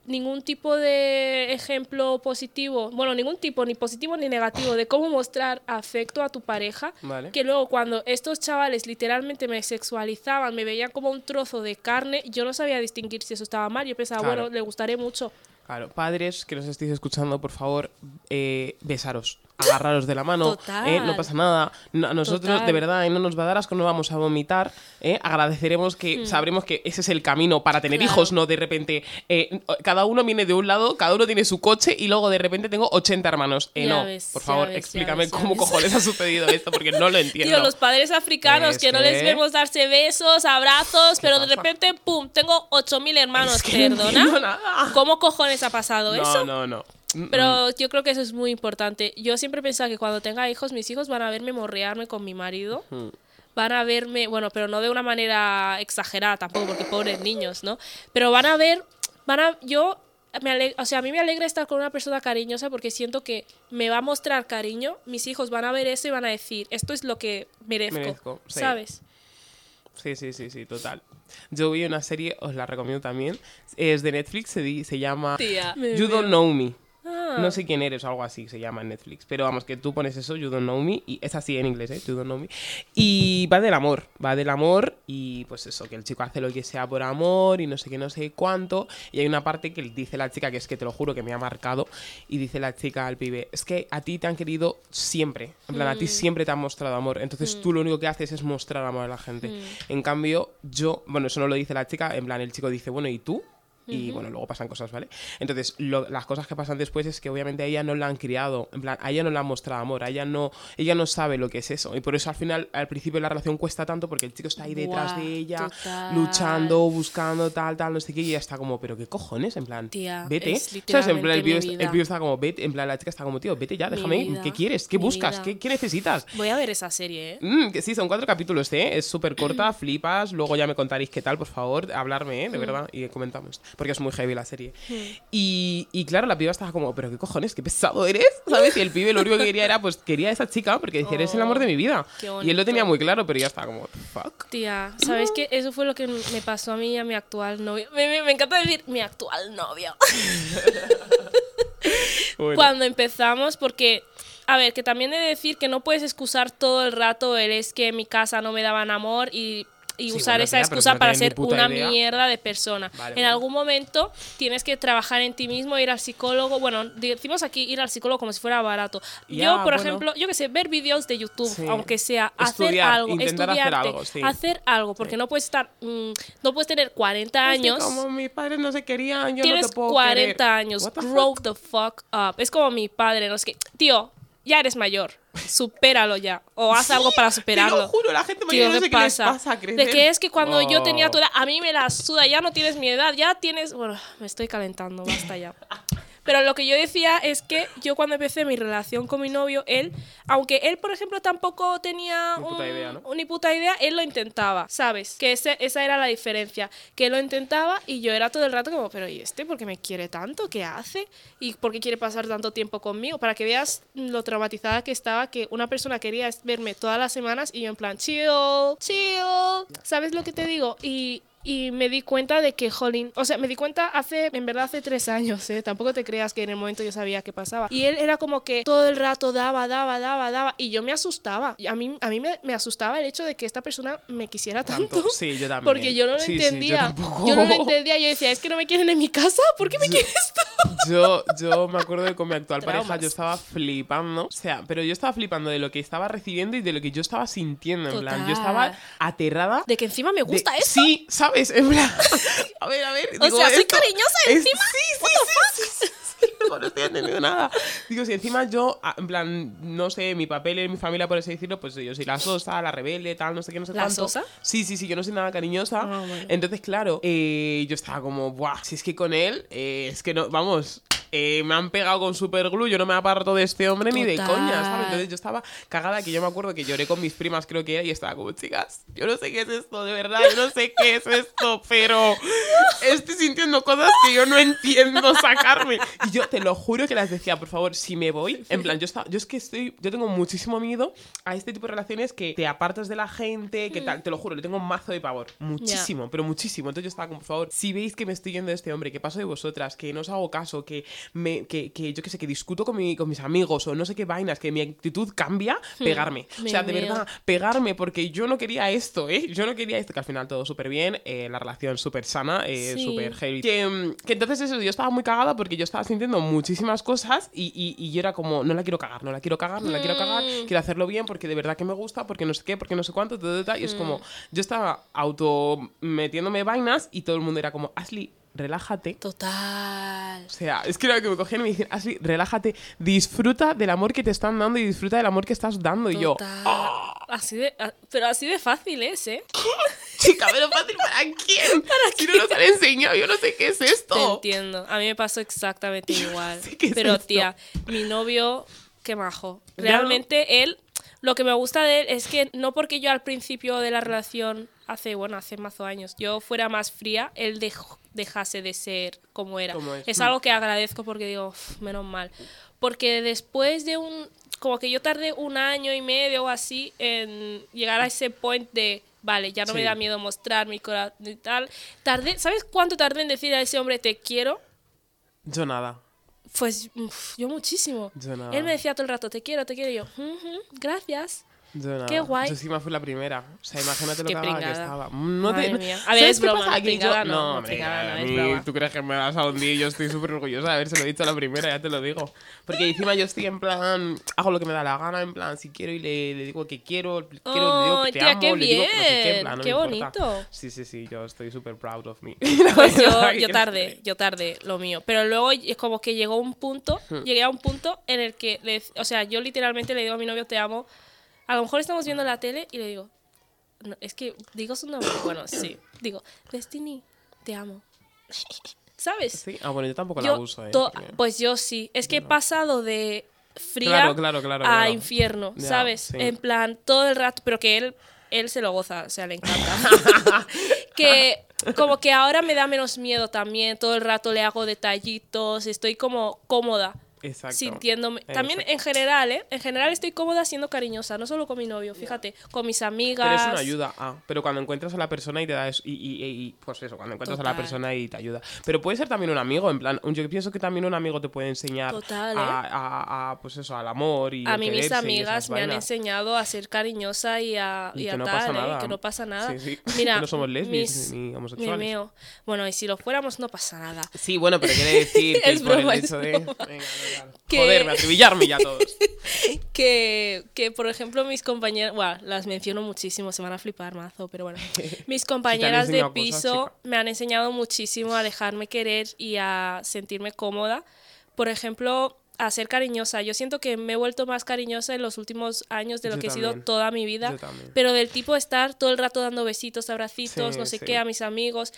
ningún tipo de ejemplo positivo, bueno, ningún tipo, ni positivo ni negativo, de cómo mostrar afecto a tu pareja, Vale. que luego cuando estos chavales literalmente me sexualizaban, me veían como un trozo de carne, yo no sabía distinguir si eso estaba mal, yo pensaba, Claro. bueno, le gustaré mucho. Claro, padres que nos estéis escuchando, por favor, eh, besaros, agarraros de la mano, eh, no pasa nada. No- a nosotros, Total. de verdad, eh, no nos va a dar asco, no vamos a vomitar. eh, Agradeceremos que sabremos que ese es el camino para tener. Claro. hijos, no de repente. eh, cada uno viene de un lado, cada uno tiene su coche y luego de repente tengo 80 hermanos. Eh, no, ves, por favor, ves, explícame ves, cómo cojones ha sucedido esto porque no lo entiendo. Tío, los padres africanos Es que no les vemos darse besos, abrazos, pero de repente, pum, tengo 8000 hermanos, Es que no perdona. nada. ¿Cómo cojones ha pasado No, eso? no, no. Mm, Pero yo creo que eso es muy importante. Yo siempre pensaba que cuando tenga hijos, mis hijos van a verme morrearme con mi marido. mm. Van a verme, bueno, pero no de una manera exagerada tampoco, porque pobres niños, ¿no? Pero van a ver, van a, yo, me ale- o sea, a mí me alegra estar con una persona cariñosa porque siento que me va a mostrar cariño, mis hijos van a ver eso y van a decir, esto es lo que merezco, Merezco, sí. ¿sabes? Sí, sí, sí, sí, total. Yo vi una serie, os la recomiendo también. Es de Netflix, se, di- se llama Tía. You Don't Know Me. Ah, No sé quién eres o algo así, se llama en Netflix. Pero vamos, que tú pones eso, You Don't Know Me, y es así en inglés, ¿eh? You Don't Know Me. Y va del amor, va del amor y pues eso, que el chico hace lo que sea por amor y no sé qué, no sé cuánto. Y hay una parte que dice la chica, que es que te lo juro que me ha marcado, y dice la chica al pibe, es que a ti te han querido siempre, en plan, a ti siempre te han mostrado amor. Entonces tú lo único que haces es mostrar amor a la gente. En cambio, yo, bueno, eso no lo dice la chica, en plan, el chico dice, bueno, ¿y tú? Y bueno, luego pasan cosas, ¿vale? Entonces, lo- las cosas que pasan después es que obviamente a ella no la han criado, en plan, a ella no le han mostrado amor, a ella no, ella no sabe lo que es eso. Y por eso al final, al principio la relación cuesta tanto porque el chico está ahí detrás de ella, total. luchando, buscando, tal, tal, no sé qué, y ella está como, pero qué cojones, en plan, Tía, vete. En plan, el pibe, está- el vida. pibe está como, vete, en plan, la chica está como, tío, vete ya, déjame, ¿qué quieres? ¿Qué mi buscas? vida. ¿Qué, qué necesitas? Voy a ver esa serie, ¿eh? Mm, que sí, son cuatro capítulos, ¿eh? Es súper corta, flipas. Luego ya me contaréis qué tal, por favor, hablarme, ¿eh? De verdad, y comentamos. Porque es muy heavy la serie. Y, y claro, la piba estaba como, pero qué cojones, qué pesado eres, ¿sabes? Y el pibe lo único que quería era, pues quería a esa chica porque decía, eres el amor de mi vida. qué Y él lo tenía muy claro, pero ya estaba como, fuck. Tía, ¿sabes qué? Eso fue lo que me pasó a mí y a mi actual novio. Me, me- me encanta decir mi actual novio. Bueno. Cuando empezamos, porque, a ver, que también he de decir que no puedes excusar todo el rato el es que en mi casa no me daban amor y, y Sí, usar bueno, esa excusa no para ser una idea. mierda de persona. Vale, en algún momento tienes que trabajar en ti mismo, ir al psicólogo. Bueno, decimos aquí ir al psicólogo como si fuera barato. Ya, yo, por bueno. ejemplo, yo que sé, ver vídeos de YouTube, Sí. aunque sea hacer Estudiar, algo, intentar hacer estudiarte, algo, sí. hacer algo, porque no puedes estar, mm, no puedes tener 40 Es que años. como mis padres no se querían, yo Tienes no te puedo 40 querer. años, grow fuck? the fuck up. Es como mi padre, no es que, tío, ya eres mayor, supéralo ya, o haz algo para Te superarlo. lo juro, la gente mayor no ¿qué sé qué les pasa? crecer. de que es que cuando yo tenía tu edad, a mí me la suda, ya no tienes mi edad, ya tienes... Bueno, me estoy calentando, basta ya. Pero lo que yo decía es que yo cuando empecé mi relación con mi novio, él, aunque él, por ejemplo, tampoco tenía Ni puta un- idea, ¿no? ni puta idea, él lo intentaba, ¿sabes? Que ese- esa era la diferencia, que él lo intentaba y yo era todo el rato como, pero ¿y este por qué me quiere tanto? ¿Qué hace? ¿Y por qué quiere pasar tanto tiempo conmigo? Para que veas lo traumatizada que estaba, que una persona quería verme todas las semanas y yo en plan, chill, chill, ¿sabes lo que te digo? Y... Y me di cuenta de que, jolín, o sea, me di cuenta hace, en verdad hace tres años, ¿eh? Tampoco te creas que en el momento yo sabía qué pasaba. Y él era como que todo el rato daba, daba, daba, daba. Y yo me asustaba. Y a mí, a mí me, me asustaba el hecho de que esta persona me quisiera tanto. Tanto, sí, yo también. Porque yo no lo Sí, sí, yo entendía. tampoco. yo, no lo entendía. Yo decía, es que no me quieren en mi casa. ¿Por qué me quieres tú? Yo, yo me acuerdo de con mi actual pareja yo estaba flipando. O sea, pero yo estaba flipando de lo que estaba recibiendo y de lo que yo estaba sintiendo. En plan, yo estaba aterrada. De que encima me de- gusta eso. Sí, ¿sabes? En plan. A ver, a ver. O digo, sea, soy esto cariñosa es- encima. Sí, sí, sí, sí, no estoy entendiendo nada. Digo, si encima yo, en plan, no sé, mi papel en mi familia, por así decirlo, pues yo soy la sosa, la rebelde, tal, no sé qué, no sé ¿La cuánto. sosa? Sí, sí, sí, yo no soy nada cariñosa. Ah, bueno. Entonces, claro, eh, yo estaba como, buah, si es que con él, eh, es que no, vamos. Eh, me han pegado con superglue, yo no me aparto de este hombre ni de coña, ¿sabes? Entonces yo estaba cagada, que yo me acuerdo que lloré con mis primas, creo que era, y estaba como, chicas, yo no sé qué es esto, de verdad, yo no sé qué es esto, pero estoy sintiendo cosas que yo no entiendo sacarme. Y yo te lo juro que las decía, por favor, si me voy, en plan, yo, estaba, yo es que estoy, yo tengo muchísimo miedo a este tipo de relaciones que te apartas de la gente, que tal, te lo juro, le tengo un mazo de pavor, muchísimo, pero muchísimo. Entonces yo estaba como, por favor, si veis que me estoy yendo de este hombre, que paso de vosotras, que no os hago caso, que, me, que, que yo qué sé, que discuto con, mi- con mis amigos o no sé qué vainas, que mi actitud cambia, pegarme. O sea, de verdad, pegarme porque yo no quería esto, ¿eh? Yo no quería esto, que al final todo súper bien, eh, la relación súper sana, eh, Sí. súper heavy. Que, mm, que entonces eso, yo estaba muy cagada porque yo estaba sintiendo muchísimas cosas y, y- y yo era como, no la quiero cagar, no la quiero cagar, no la quiero cagar, Mm. quiero hacerlo bien porque de verdad que me gusta, porque no sé qué, porque no sé cuánto, ta, y es Mm. como, yo estaba auto metiéndome vainas y todo el mundo era como, Ashley, relájate. Total. O sea, es que era que me cogían y me decían, Ashley, relájate, disfruta del amor que te están dando y disfruta del amor que estás dando. Y yo. "Ah". Así de, pero así de fácil es, ¿eh? chica, pero fácil, ¿para quién? Si no nos han enseñado, yo no sé qué es esto. Te entiendo. A mí me pasó exactamente igual. sé qué es Pero esto. tía, mi novio, qué majo. Realmente él, lo que me gusta de él es que no porque yo al principio de la relación, hace, bueno, hace mazo años, yo fuera más fría, él dej- dejase de ser como era. Como es. es Mm. algo que agradezco porque digo, "Uf, menos mal. Porque después de un, como que yo tardé un año y medio o así en llegar a ese point de, vale, ya no me Sí. da miedo mostrar mi corazón y tal. Tardé, ¿sabes cuánto tardé en decir a ese hombre te quiero? Yo nada. Pues uf, yo muchísimo. Yo nada. Él me decía todo el rato, te quiero, te quiero. Y yo, "Ujú, gracias. Yo. Qué guay. Yo encima fui la primera. O sea, imagínate lo Qué que que pringada. estaba. No te. A ¿sabes ver, es broma, Que yo- pringada no, no, hombre, pringada no, es broma. ¿Tú crees que me vas a hundir? Yo estoy súper orgullosa de habérselo dicho a la primera, ya te lo digo. Porque encima yo estoy en plan, hago lo que me da la gana, en plan, si quiero y le, le digo que quiero, quiero, le digo que te tía, amo, qué le digo que no sé qué, en plan, no qué me importa. bonito. Sí, sí, sí, yo estoy súper proud of me. Pues yo, yo tardé, yo tardé lo mío. Pero luego es como que llegó un punto, Hmm. llegué a un punto en el que, le, o sea, yo literalmente le digo a mi novio te amo. A lo mejor estamos viendo la tele y le digo, no, es que digo su nombre. Bueno, sí. Digo, Destiny, te amo. ¿Sabes? Sí, ah, bueno, yo tampoco la Yo uso, ¿eh? Pues yo sí. Es que he pasado de fría Claro, claro, claro, a infierno, ¿sabes? sí. En plan, todo el rato, pero que él, él se lo goza, o sea, le encanta. que como que ahora me da menos miedo también. Todo el rato le hago detallitos, estoy como cómoda. Exacto. Sintiéndome. También en general, ¿eh? En general estoy cómoda siendo cariñosa, no solo con mi novio, fíjate, con mis amigas. Pero es una ayuda, ah, pero cuando encuentras a la persona y te da eso, y, y- y- pues eso, cuando encuentras a la persona y te ayuda. Pero puede ser también un amigo, en plan, yo pienso que también un amigo te puede enseñar Total, a, ¿eh? a- a, pues eso, al amor y A mí mis amigas me han enseñado a ser cariñosa y a, Y y que a no tal, pasa ¿eh? nada. que no pasa nada. Sí, sí. Mira, Que no somos lesbis mis- ni homosexuales. mi meo. Bueno, y si lo fuéramos no pasa nada. Sí, bueno, pero quiere decir que Es por broma, el es hecho de... Venga, no. Que- Joder, me atribillarme ya todos. que, que, por ejemplo, mis compañeras, bueno, las menciono muchísimo, se van a flipar mazo, pero bueno, mis compañeras de cosas, piso chica. me han enseñado muchísimo a dejarme querer y a sentirme cómoda. Por ejemplo, a ser cariñosa. Yo siento que me he vuelto más cariñosa en los últimos años de lo Yo que he sido también. toda mi vida. También. Pero del tipo de estar todo el rato dando besitos, abracitos, Sí, no sé sí. qué, a mis amigos.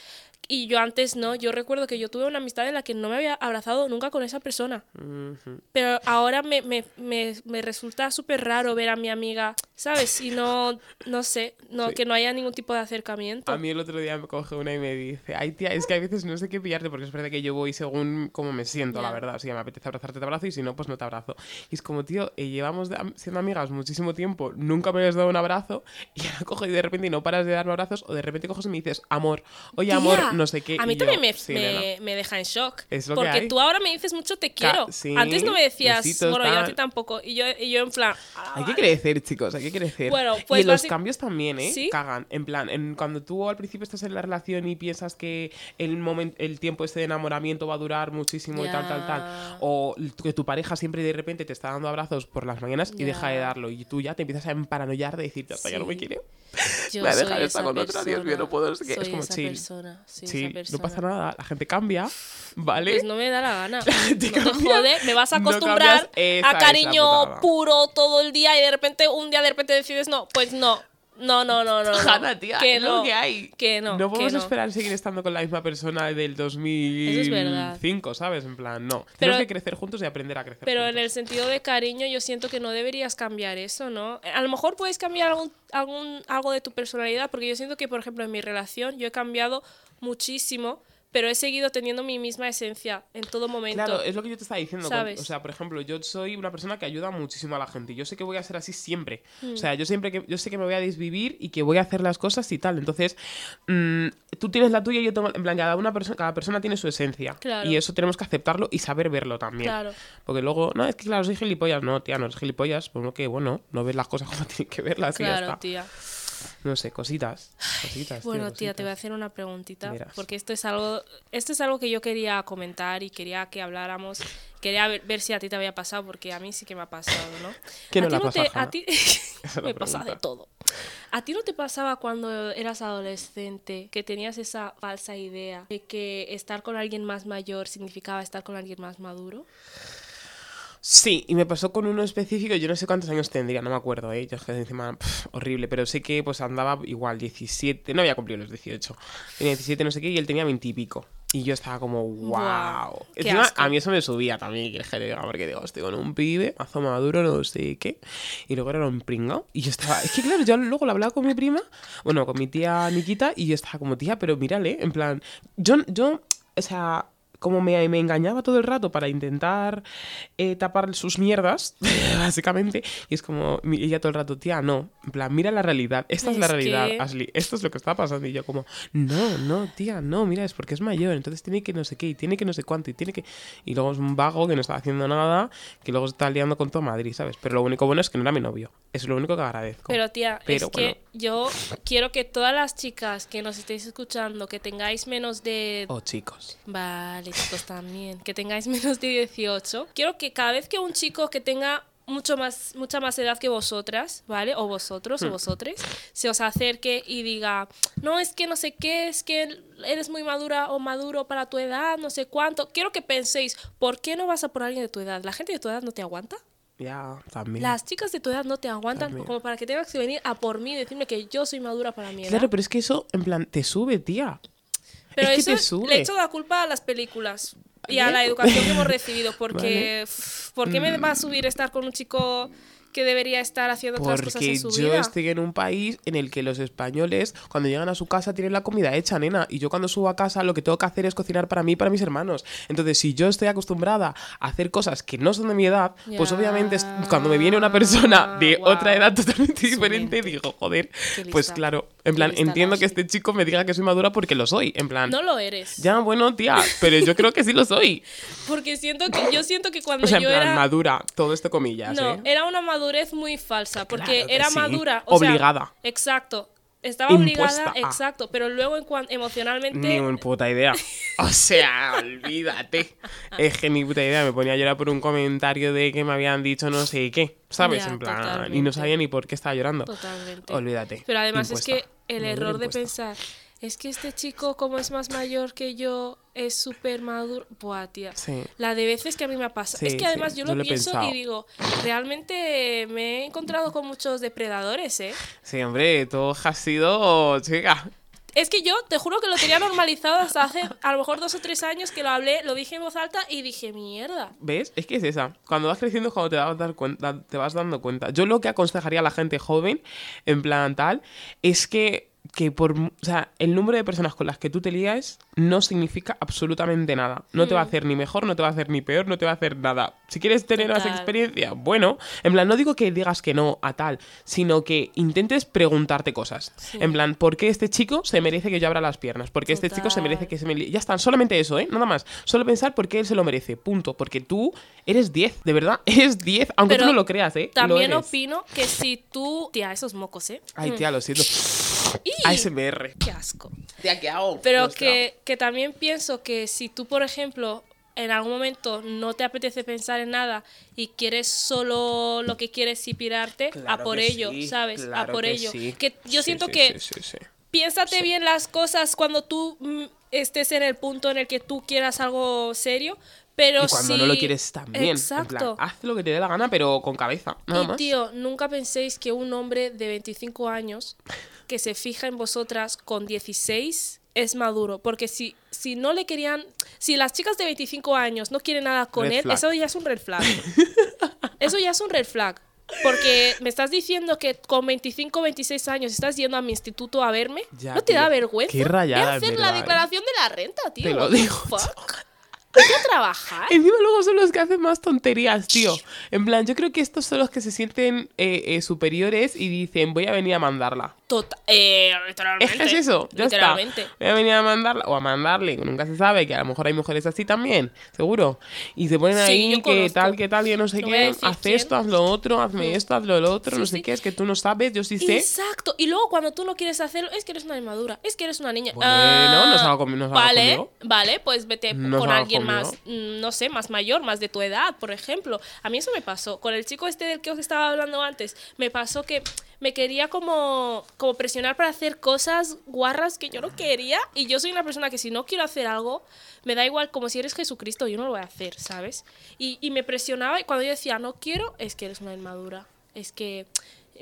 Y yo antes no, yo recuerdo que yo tuve una amistad en la que no me había abrazado nunca con esa persona. Pero ahora me, me, me, me resulta súper raro ver a mi amiga, ¿sabes? Y no, no sé, no, Sí. que no haya ningún tipo de acercamiento. A mí el otro día me coge una y me dice, ay tía, es que a veces no sé qué pillarte porque es verdad que yo voy según cómo me siento, la verdad. Si me apetece abrazarte, te abrazo y si no, pues no te abrazo. Y es como, tío, eh, llevamos siendo amigas muchísimo tiempo, nunca me habías dado un abrazo y ahora cojo y de repente y no paras de darme abrazos o de repente coges y me dices, amor, oye Tía, amor, no sé qué. A mí yo, también me, "Sí, me, nena". me deja en shock. Es lo que porque hay. tú ahora me dices mucho te quiero. sí, Antes no me decías, bueno, yo a ti tampoco. Y yo, y yo en plan. "Ah, Hay que vale". crecer, chicos, hay que crecer. Bueno, y pues los basi- cambios también, ¿eh? ¿Sí? Cagan. En plan, en, cuando tú al principio estás en la relación y piensas que el, momento, el tiempo este de enamoramiento va a durar muchísimo y tal, tal, tal. O que tu pareja siempre de repente te está dando abrazos por las mañanas y deja de darlo. Y tú ya te empiezas a emparanoiar de decir, hasta ya no me quiere. Yo me va a soy dejar estar con otra, Dios mío, no persona, puedo, es que es soy como esa chill. persona, soy Sí, esa no pasa persona. nada. La gente cambia, ¿vale? Pues no me da la gana. no te me vas a no acostumbrar cambias, esa a cariño puro todo el día y de repente un día de repente decides no, pues no. No, no, no, no. no. Hanna, tía, que es lo no, que hay. Que no. No que podemos no. esperar seguir estando con la misma persona del es verdad. 2005, ¿sabes? En plan, no. Pero- Tenemos que crecer juntos y aprender a crecer Pero en juntos. el sentido de cariño, yo siento que no deberías cambiar eso, ¿no? A lo mejor puedes cambiar algún, algún, algo de tu personalidad, porque yo siento que, por ejemplo, en mi relación yo he cambiado muchísimo, pero he seguido teniendo mi misma esencia en todo momento. Claro, es lo que yo te estaba diciendo. con- ¿Sabes? o sea, por ejemplo, yo soy una persona que ayuda muchísimo a la gente. Yo sé que voy a ser así siempre. O sea, yo siempre que yo sé que me voy a desvivir y que voy a hacer las cosas y tal. Entonces, mm, tú tienes la tuya y yo tengo. En plan, cada una persona, cada persona tiene su esencia. Claro. Y eso tenemos que aceptarlo y saber verlo también. Claro. Porque luego, no, es que claro, soy gilipollas. No, tía, no eres gilipollas. Pues que bueno, no ves las cosas como tienen que verlas y ya Claro, está. tía. No sé, cositas. cositas tío, Bueno, tía, te voy a hacer una preguntita, porque esto es algo, esto es algo que yo quería comentar y quería que habláramos, quería ver, ver si a ti te había pasado, porque a mí sí que me ha pasado, ¿no? ¿Qué no a ha pasado, te, a ti la me pasa de todo. ¿A ti no te pasaba cuando eras adolescente que tenías esa falsa idea de que estar con alguien más mayor significaba estar con alguien más maduro? Sí, y me pasó con uno específico, yo no sé cuántos años tendría, no me acuerdo, ¿eh? Yo es que encima, horrible, pero sé que pues andaba igual 17, no había cumplido los 18, tenía 17 no sé qué y él tenía 20 y pico. Y yo estaba como, wow. Encima, asco. a mí eso me subía también, que que diga, porque digo, estoy con un pibe, mazo maduro, no sé qué. Y luego era un pringao. Y yo estaba, es que claro, yo luego lo hablaba con mi prima, bueno, con mi tía Nikita, y yo estaba como, tía, pero mírale, en plan, yo, yo, o sea, como me, me engañaba todo el rato para intentar eh, tapar sus mierdas, básicamente, y es como, ella todo el rato, tía, no, en plan, mira la realidad, esta es, la realidad, que- Ashley, esto es lo que está pasando, y yo como, no, no, tía, no, mira, es porque es mayor, entonces tiene que no sé qué, y tiene que no sé cuánto, y tiene que... Y luego es un vago que no está haciendo nada, que luego está liando con todo Madrid, ¿sabes? Pero lo único bueno es que no era mi novio, es lo único que agradezco. Pero tía, Pero es que yo quiero que todas las chicas que nos estéis escuchando, que tengáis menos de Oh, chicos. Vale, chicos, también. Que tengáis menos de 18. Quiero que cada vez que un chico que tenga mucho más, mucha más edad que vosotras, ¿vale? O vosotros Hmm. o vosotres, se os acerque y diga, no, es que no sé qué, es que eres muy madura o maduro para tu edad, no sé cuánto. Quiero que penséis, ¿por qué no vas a por alguien de tu edad? ¿La gente de tu edad no te aguanta? Ya, también. Las chicas de tu edad no te aguantan También. como para que tengas que venir a por mí y decirme que yo soy madura para mi edad. Claro, pero es que eso, en plan, te sube, tía. Pero es que eso te sube. le echo la culpa a las películas y a la educación que hemos recibido, porque Vale. ¿por qué me va a subir estar con un chico que debería estar haciendo otras cosas Porque en su yo vida. estoy en un país en el que los españoles, cuando llegan a su casa, tienen la comida hecha, nena. Y yo cuando subo a casa, lo que tengo que hacer es cocinar para mí y para mis hermanos. Entonces, si yo estoy acostumbrada a hacer cosas que no son de mi edad, pues obviamente cuando me viene una persona de Guau. otra edad totalmente diferente, digo, joder, pues claro, en plan, entiendo que este chico me diga que soy madura porque lo soy. En plan, No lo eres. ya, bueno, tía, pero yo creo que sí lo soy. Porque siento que yo siento que cuando O sea, en yo plan, era madura, todo esto comillas, No, ¿eh? era una madurez muy falsa, porque Claro era sí. madura. o sea, Obligada. exacto. Estaba Impuesta obligada, exacto. Pero luego en cuan- emocionalmente. Ni una puta idea. O sea, olvídate. Es que ni puta idea. Me ponía a llorar por un comentario de que me habían dicho no sé qué. ¿Sabes? Ya, en plan. Y no sabía ni por qué estaba llorando. Totalmente. Olvídate. Pero además Impuesta. es que el error de pensar, es que este chico, como es más mayor que yo, es súper maduro. Buah, tía. Sí. La de veces que a mí me pasa. Sí, es que además sí, yo yo lo pienso y digo, realmente me he encontrado con muchos depredadores, ¿eh? Sí, hombre, todo ha sido. Chica. Es que yo te juro que lo tenía normalizado hasta hace a lo mejor dos o tres años que lo hablé, lo dije en voz alta y dije, mierda. ¿Ves? Es que es esa. Cuando vas creciendo es cuando te vas, dar cuenta, te vas dando cuenta. Yo lo que aconsejaría a la gente joven, en plan tal, es que, que por... O sea, el número de personas con las que tú te lías no significa absolutamente nada. No Mm. te va a hacer ni mejor, no te va a hacer ni peor, no te va a hacer nada. Si quieres tener más experiencia, bueno. En plan, no digo que digas que no a tal, sino que intentes preguntarte cosas. Sí. En plan, ¿por qué este chico se merece que yo abra las piernas? ¿Por qué este chico se merece que se me... Ya está, solamente eso, ¿eh? Nada más. Solo pensar por qué él se lo merece. Punto. Porque tú eres 10, de verdad. Eres 10, aunque Pero tú no lo creas, ¿eh? También opino que si tú... Tía, esos mocos, ¿eh? Ay, Mm. tía, lo siento. ¡Y! ASMR. ¡Qué asco! Tía, ¿qué hago? Pero que, que también pienso que si tú, por ejemplo, en algún momento no te apetece pensar en nada y quieres solo lo que quieres y pirarte, a Claro por que ello, sí, ¿sabes? a claro por que ello. sí. Que yo Sí, siento sí, que sí, sí, sí. piénsate bien las cosas cuando tú mm, estés en el punto en el que tú quieras algo serio, pero Y cuando si- no lo quieres también. Exacto. En plan, haz lo que te dé la gana, pero con cabeza. Nada y más. tío, nunca penséis que un hombre de 25 años que se fija en vosotras con 16 es maduro. Porque si, si no le querían. Si las chicas de 25 años no quieren nada con Red él, flag. eso ya es un red flag. eso ya es un red flag. Porque me estás diciendo que con 25 26 años estás yendo a mi instituto a verme. Ya, ¿No te da tío. vergüenza? Qué rayada, en hacer verdad, la eh. declaración de la renta, tío. Te lo digo, fuck? Vete a trabajar. Encima luego son los que hacen más tonterías, tío. En plan, yo creo que estos son los que se sienten eh, eh, superiores y dicen, voy a venir a mandarla. Tota- eh, Es literalmente. que es eso, ya literalmente. está. Voy a venir a mandarla o a mandarle, nunca se sabe, que a lo mejor hay mujeres así también, seguro. Y se ponen ahí que tal, que tal, yo no sé No qué, haz quién. esto, haz lo otro, hazme esto, haz lo otro, Sí, no sé sí. qué, es que tú no sabes, yo sí sé. Exacto. Y luego cuando tú no quieres hacerlo, es que eres una inmadura, es que eres una niña. Bueno, Ah, no se haga conmi- no se haga Vale, conmigo. vale, pues vete No con alguien conmigo. más, mm, no sé, más mayor, más de tu edad, por ejemplo. A mí eso me pasó. Con el chico este del que os estaba hablando antes, me pasó que me quería como, como presionar para hacer cosas guarras que yo no quería. Y yo soy una persona que si no quiero hacer algo, me da igual, como si eres Jesucristo, yo no lo voy a hacer, ¿sabes? Y, y me presionaba y cuando yo decía no quiero, es que eres una inmadura. Es que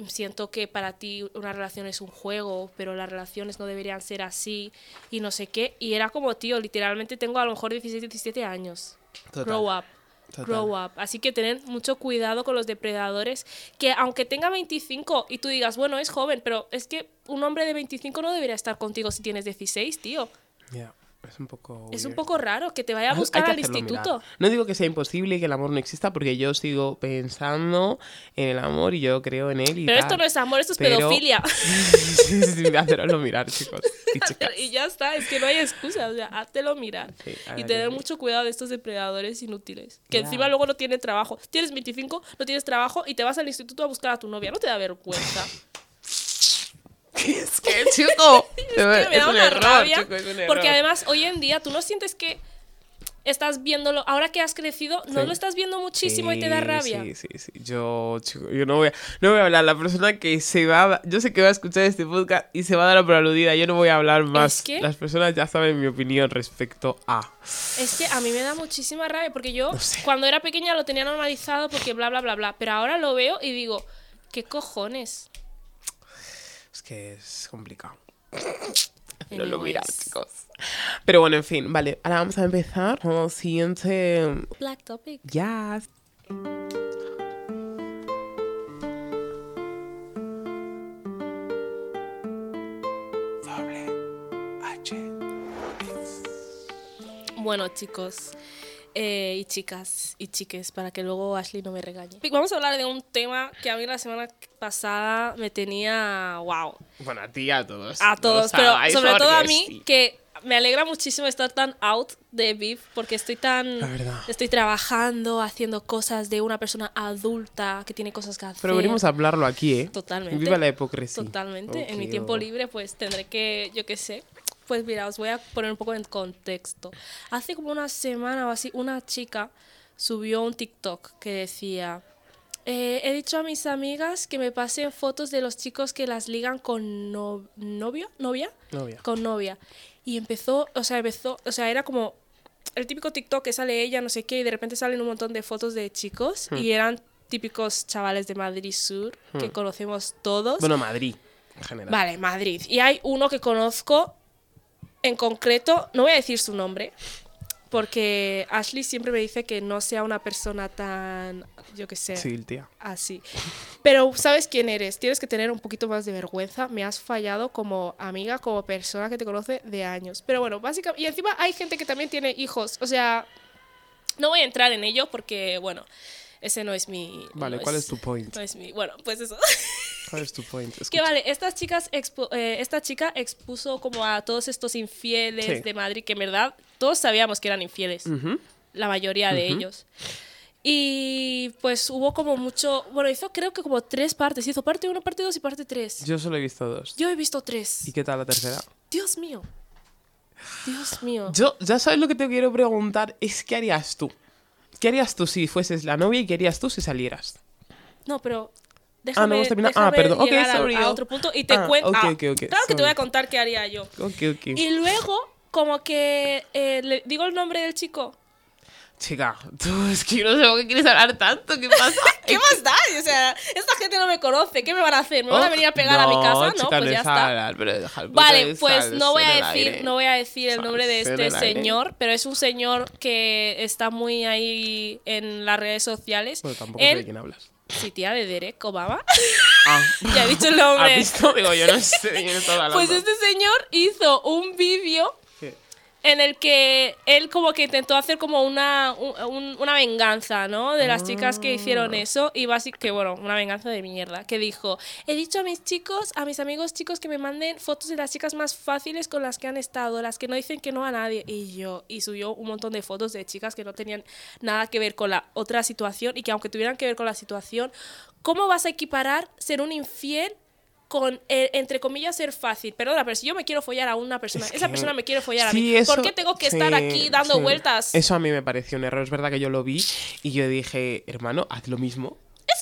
siento que para ti una relación es un juego, pero las relaciones no deberían ser así y no sé qué. Y era como, tío, literalmente tengo a lo mejor 16, 17 años. Total. Grow up. Total. Grow up. Así que tener mucho cuidado con los depredadores. Que aunque tenga 25 y tú digas, bueno, es joven, pero es que un hombre de 25 no debería estar contigo si tienes 16, tío. Ya, es un poco. Es un weird. poco raro que te vaya a buscar al instituto. mirar. No digo que sea imposible y que el amor no exista, porque yo sigo pensando en el amor y yo creo en él y Pero tal. esto no es amor, esto es Pero- pedofilia. sí, sí, sí, haceroslo mirar, chicos y y ya está, es que no hay excusa, o sea, háztelo mirar. Sí, y tener mucho cuidado de estos depredadores inútiles. Que Ya. encima luego no tienen trabajo. Tienes 25, no tienes trabajo y te vas al instituto a buscar a tu novia. ¿No te da vergüenza? es que, chico, Es que me da un una error, rabia. chico, es un error. Porque además, hoy en día, tú no sientes que estás viéndolo, ahora que has crecido, no Sí. lo estás viendo muchísimo y te da rabia. Sí, sí, sí. Yo, chico, yo no voy, a, no voy a hablar. La persona que se va, a- yo sé que va a escuchar este podcast y se va a dar por aludida. Yo no voy a hablar más. que- Las personas ya saben mi opinión respecto a. Es que a mí me da muchísima rabia porque yo No sé. cuando era pequeña lo tenía normalizado porque bla, bla, bla, bla. Pero ahora lo veo y digo, ¿qué cojones? que es complicado. No lo mirar, chicos. Pero bueno, en fin, vale. Ahora vamos a empezar con el siguiente. Black Topic. Yes. Doble H. Bueno, chicos, eh, y chicas y chiques, para que luego Ashley no me regañe. Vamos a hablar de un tema que a mí la semana pasada me tenía. ¡Wow! Bueno, a ti y a todos. A todos, No pero sobre todo a mí, que me alegra muchísimo estar tan out de Viv, porque estoy tan. La verdad. Estoy trabajando, haciendo cosas de una persona adulta que tiene cosas que hacer. Pero venimos a hablarlo aquí, ¿eh? Totalmente. Viva la hipocresía. Totalmente. en mi tiempo oh. libre, pues tendré que, yo qué sé. Pues mira, os voy a poner un poco en contexto. Hace como una semana o así, una chica subió un TikTok que decía. "Eh, he dicho a mis amigas que me pasen fotos de los chicos que las ligan con no- novio, novia, Novia. con novia. Y empezó, o sea, empezó, o sea, era como el típico TikTok que sale ella, no sé qué, y de repente salen un montón de fotos de chicos Hmm. y eran típicos chavales de Madrid Sur que conocemos todos. Bueno, Madrid, en general. Vale, Madrid. Y hay uno que conozco en concreto, no voy a decir su nombre, porque Ashley siempre me dice que no sea una persona tan, yo qué sé, Sí, tía. así. Pero sabes quién eres, tienes que tener un poquito más de vergüenza. Me has fallado como amiga, como persona que te conoce de años. Pero bueno, básicamente, y encima hay gente que también tiene hijos, o sea, no voy a entrar en ello porque, bueno, ese no es mi... Vale, no ¿cuál es tu point? No es mi... Bueno, pues eso. ¿Cuál es tu point? Que Escucha. vale, estas chicas expu- eh, esta chica expuso como a todos estos infieles Sí. de Madrid, que en verdad todos sabíamos que eran infieles, Ujú. la mayoría de ellos. Y pues hubo como mucho, bueno, hizo creo que como tres partes, hizo parte 1, parte 2 y parte 3. Yo solo he visto dos. Yo he visto tres. ¿Y qué tal la tercera? Dios mío. Dios mío. Yo, ya sabes lo que te quiero preguntar, es ¿qué harías tú? ¿Qué harías tú si fueses la novia y qué harías tú si salieras? No, pero déjame, hemos terminado. Ah, perdón. Ok, a- a, otro punto y te Ah, cuento. ok, ah, ok, ok, Claro que te voy a contar qué haría yo. Y luego, como que eh, le digo el nombre del chico. Chica, tú es que yo no sé por qué quieres hablar tanto, ¿qué pasa? ¿Qué más da? O sea, esta gente no me conoce. ¿Qué me van a hacer? ¿Me van a Oh, venir a pegar a mi casa? No, chica, pues ya es está. hablar, pero deja el puto Vale, pues sal- no voy a decir, no voy a decir el nombre de este señor, pero es un señor que está muy ahí en las redes sociales. Bueno, tampoco sé de quién hablas. Sí, tía, de Derek Obama. Ah, ya he dicho el ¿has nombre. visto? Digo, yo no sé de quién estás hablando. Pues este señor hizo un vídeo. En el que él como que intentó hacer como una, un- un- una venganza, ¿no? De las chicas que Ah. hicieron eso y básicamente, que bueno, una venganza de mierda, que dijo, he dicho a mis chicos, a mis amigos chicos que me manden fotos de las chicas más fáciles con las que han estado, las que no dicen que no a nadie. Y yo, y subió un montón de fotos de chicas que no tenían nada que ver con la otra situación y que aunque tuvieran que ver con la situación, ¿cómo vas a equiparar ser un infiel? Con, eh, entre comillas, ser fácil. Perdona, pero si yo me quiero follar a una persona, Es esa que- persona me quiere follar a mí, eso- ¿por qué tengo que sí, estar aquí dando sí. vueltas? Eso a mí me pareció un error. Es verdad que yo lo vi y yo dije, hermano, haz lo mismo.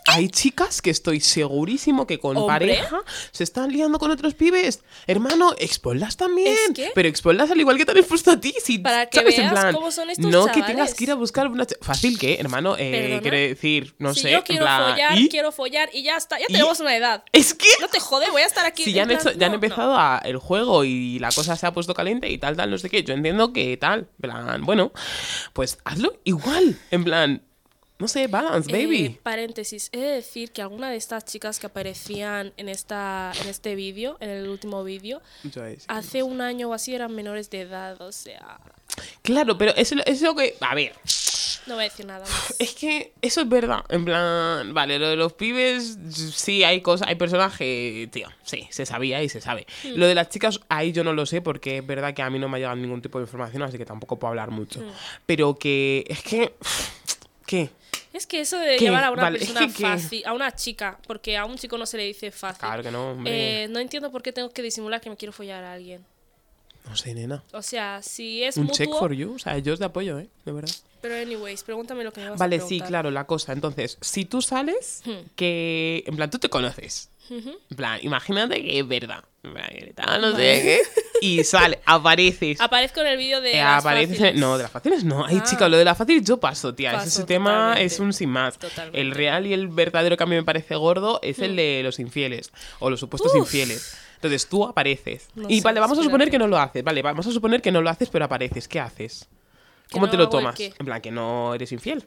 Hay chicas que estoy segurísimo que con Hombre. pareja se están liando con otros pibes. Hermano, exponlas también. Es que- Pero exponlas al igual que te han expuesto a ti. Si, Para que ¿sabes? En veas plan, cómo son estos No que tengas que ir a buscar una... Fácil que, hermano, eh, quiere decir, no si sé, yo en quiero plan, follar, ¿y? quiero follar y ya está. Ya ¿Y? tenemos una edad. Es que... No te jode, voy a estar aquí. Si ya han, hecho, ya han no, empezado a- el juego y la cosa se ha puesto caliente y tal, tal, no sé qué. Yo entiendo que tal. Plan, bueno, pues hazlo igual. En plan, no sé, balance. Eh, baby. paréntesis, he de decir que alguna de estas chicas que aparecían en, esta, en este vídeo, en el último vídeo, hace un año o así eran menores de edad, o sea, Claro, pero eso es lo que. A ver, no voy a decir nada más. es que eso es verdad. En plan, vale, lo de los pibes, sí, hay cosas, hay personajes, tío, sí, se sabía y se sabe. Hmm. Lo de las chicas, ahí yo no lo sé porque es verdad que a mí no me ha llegado ningún tipo de información, así que tampoco puedo hablar mucho. Hmm. Pero que. Es que. ¿Qué? Es que eso de ¿Qué? llevar a una Vale, es persona fácil, a una chica, porque a un chico no se le dice fácil. Claro que no, hombre. Eh, no entiendo por qué tengo que disimular que me quiero follar a alguien. No sé, nena. O sea, si es Un mutuo, check for you. O sea, yo os de apoyo, ¿eh? De verdad. pero anyways, pregúntame lo que me vas Vale, a sí, claro, la cosa. Entonces, si tú sales, Hmm. que. En plan, tú te conoces. En plan, imagínate que es verdad. En plan, que tal, no sé qué. Y sale, apareces. Aparezco en el vídeo de eh, las apareces fáciles. No, de las fáciles no. Ay, Ah. chica, lo de las fáciles yo paso, tía. Paso, Ese tema es un sin más. Totalmente. El real y el verdadero que a mí me parece gordo es el de los infieles. O los supuestos Uf. infieles. Entonces tú apareces. No y sé, vale, vamos a suponer que no lo haces. Vale, vamos a suponer que no lo haces, pero apareces. ¿Qué haces? ¿Que ¿Cómo no te lo tomas? En plan, que no eres infiel.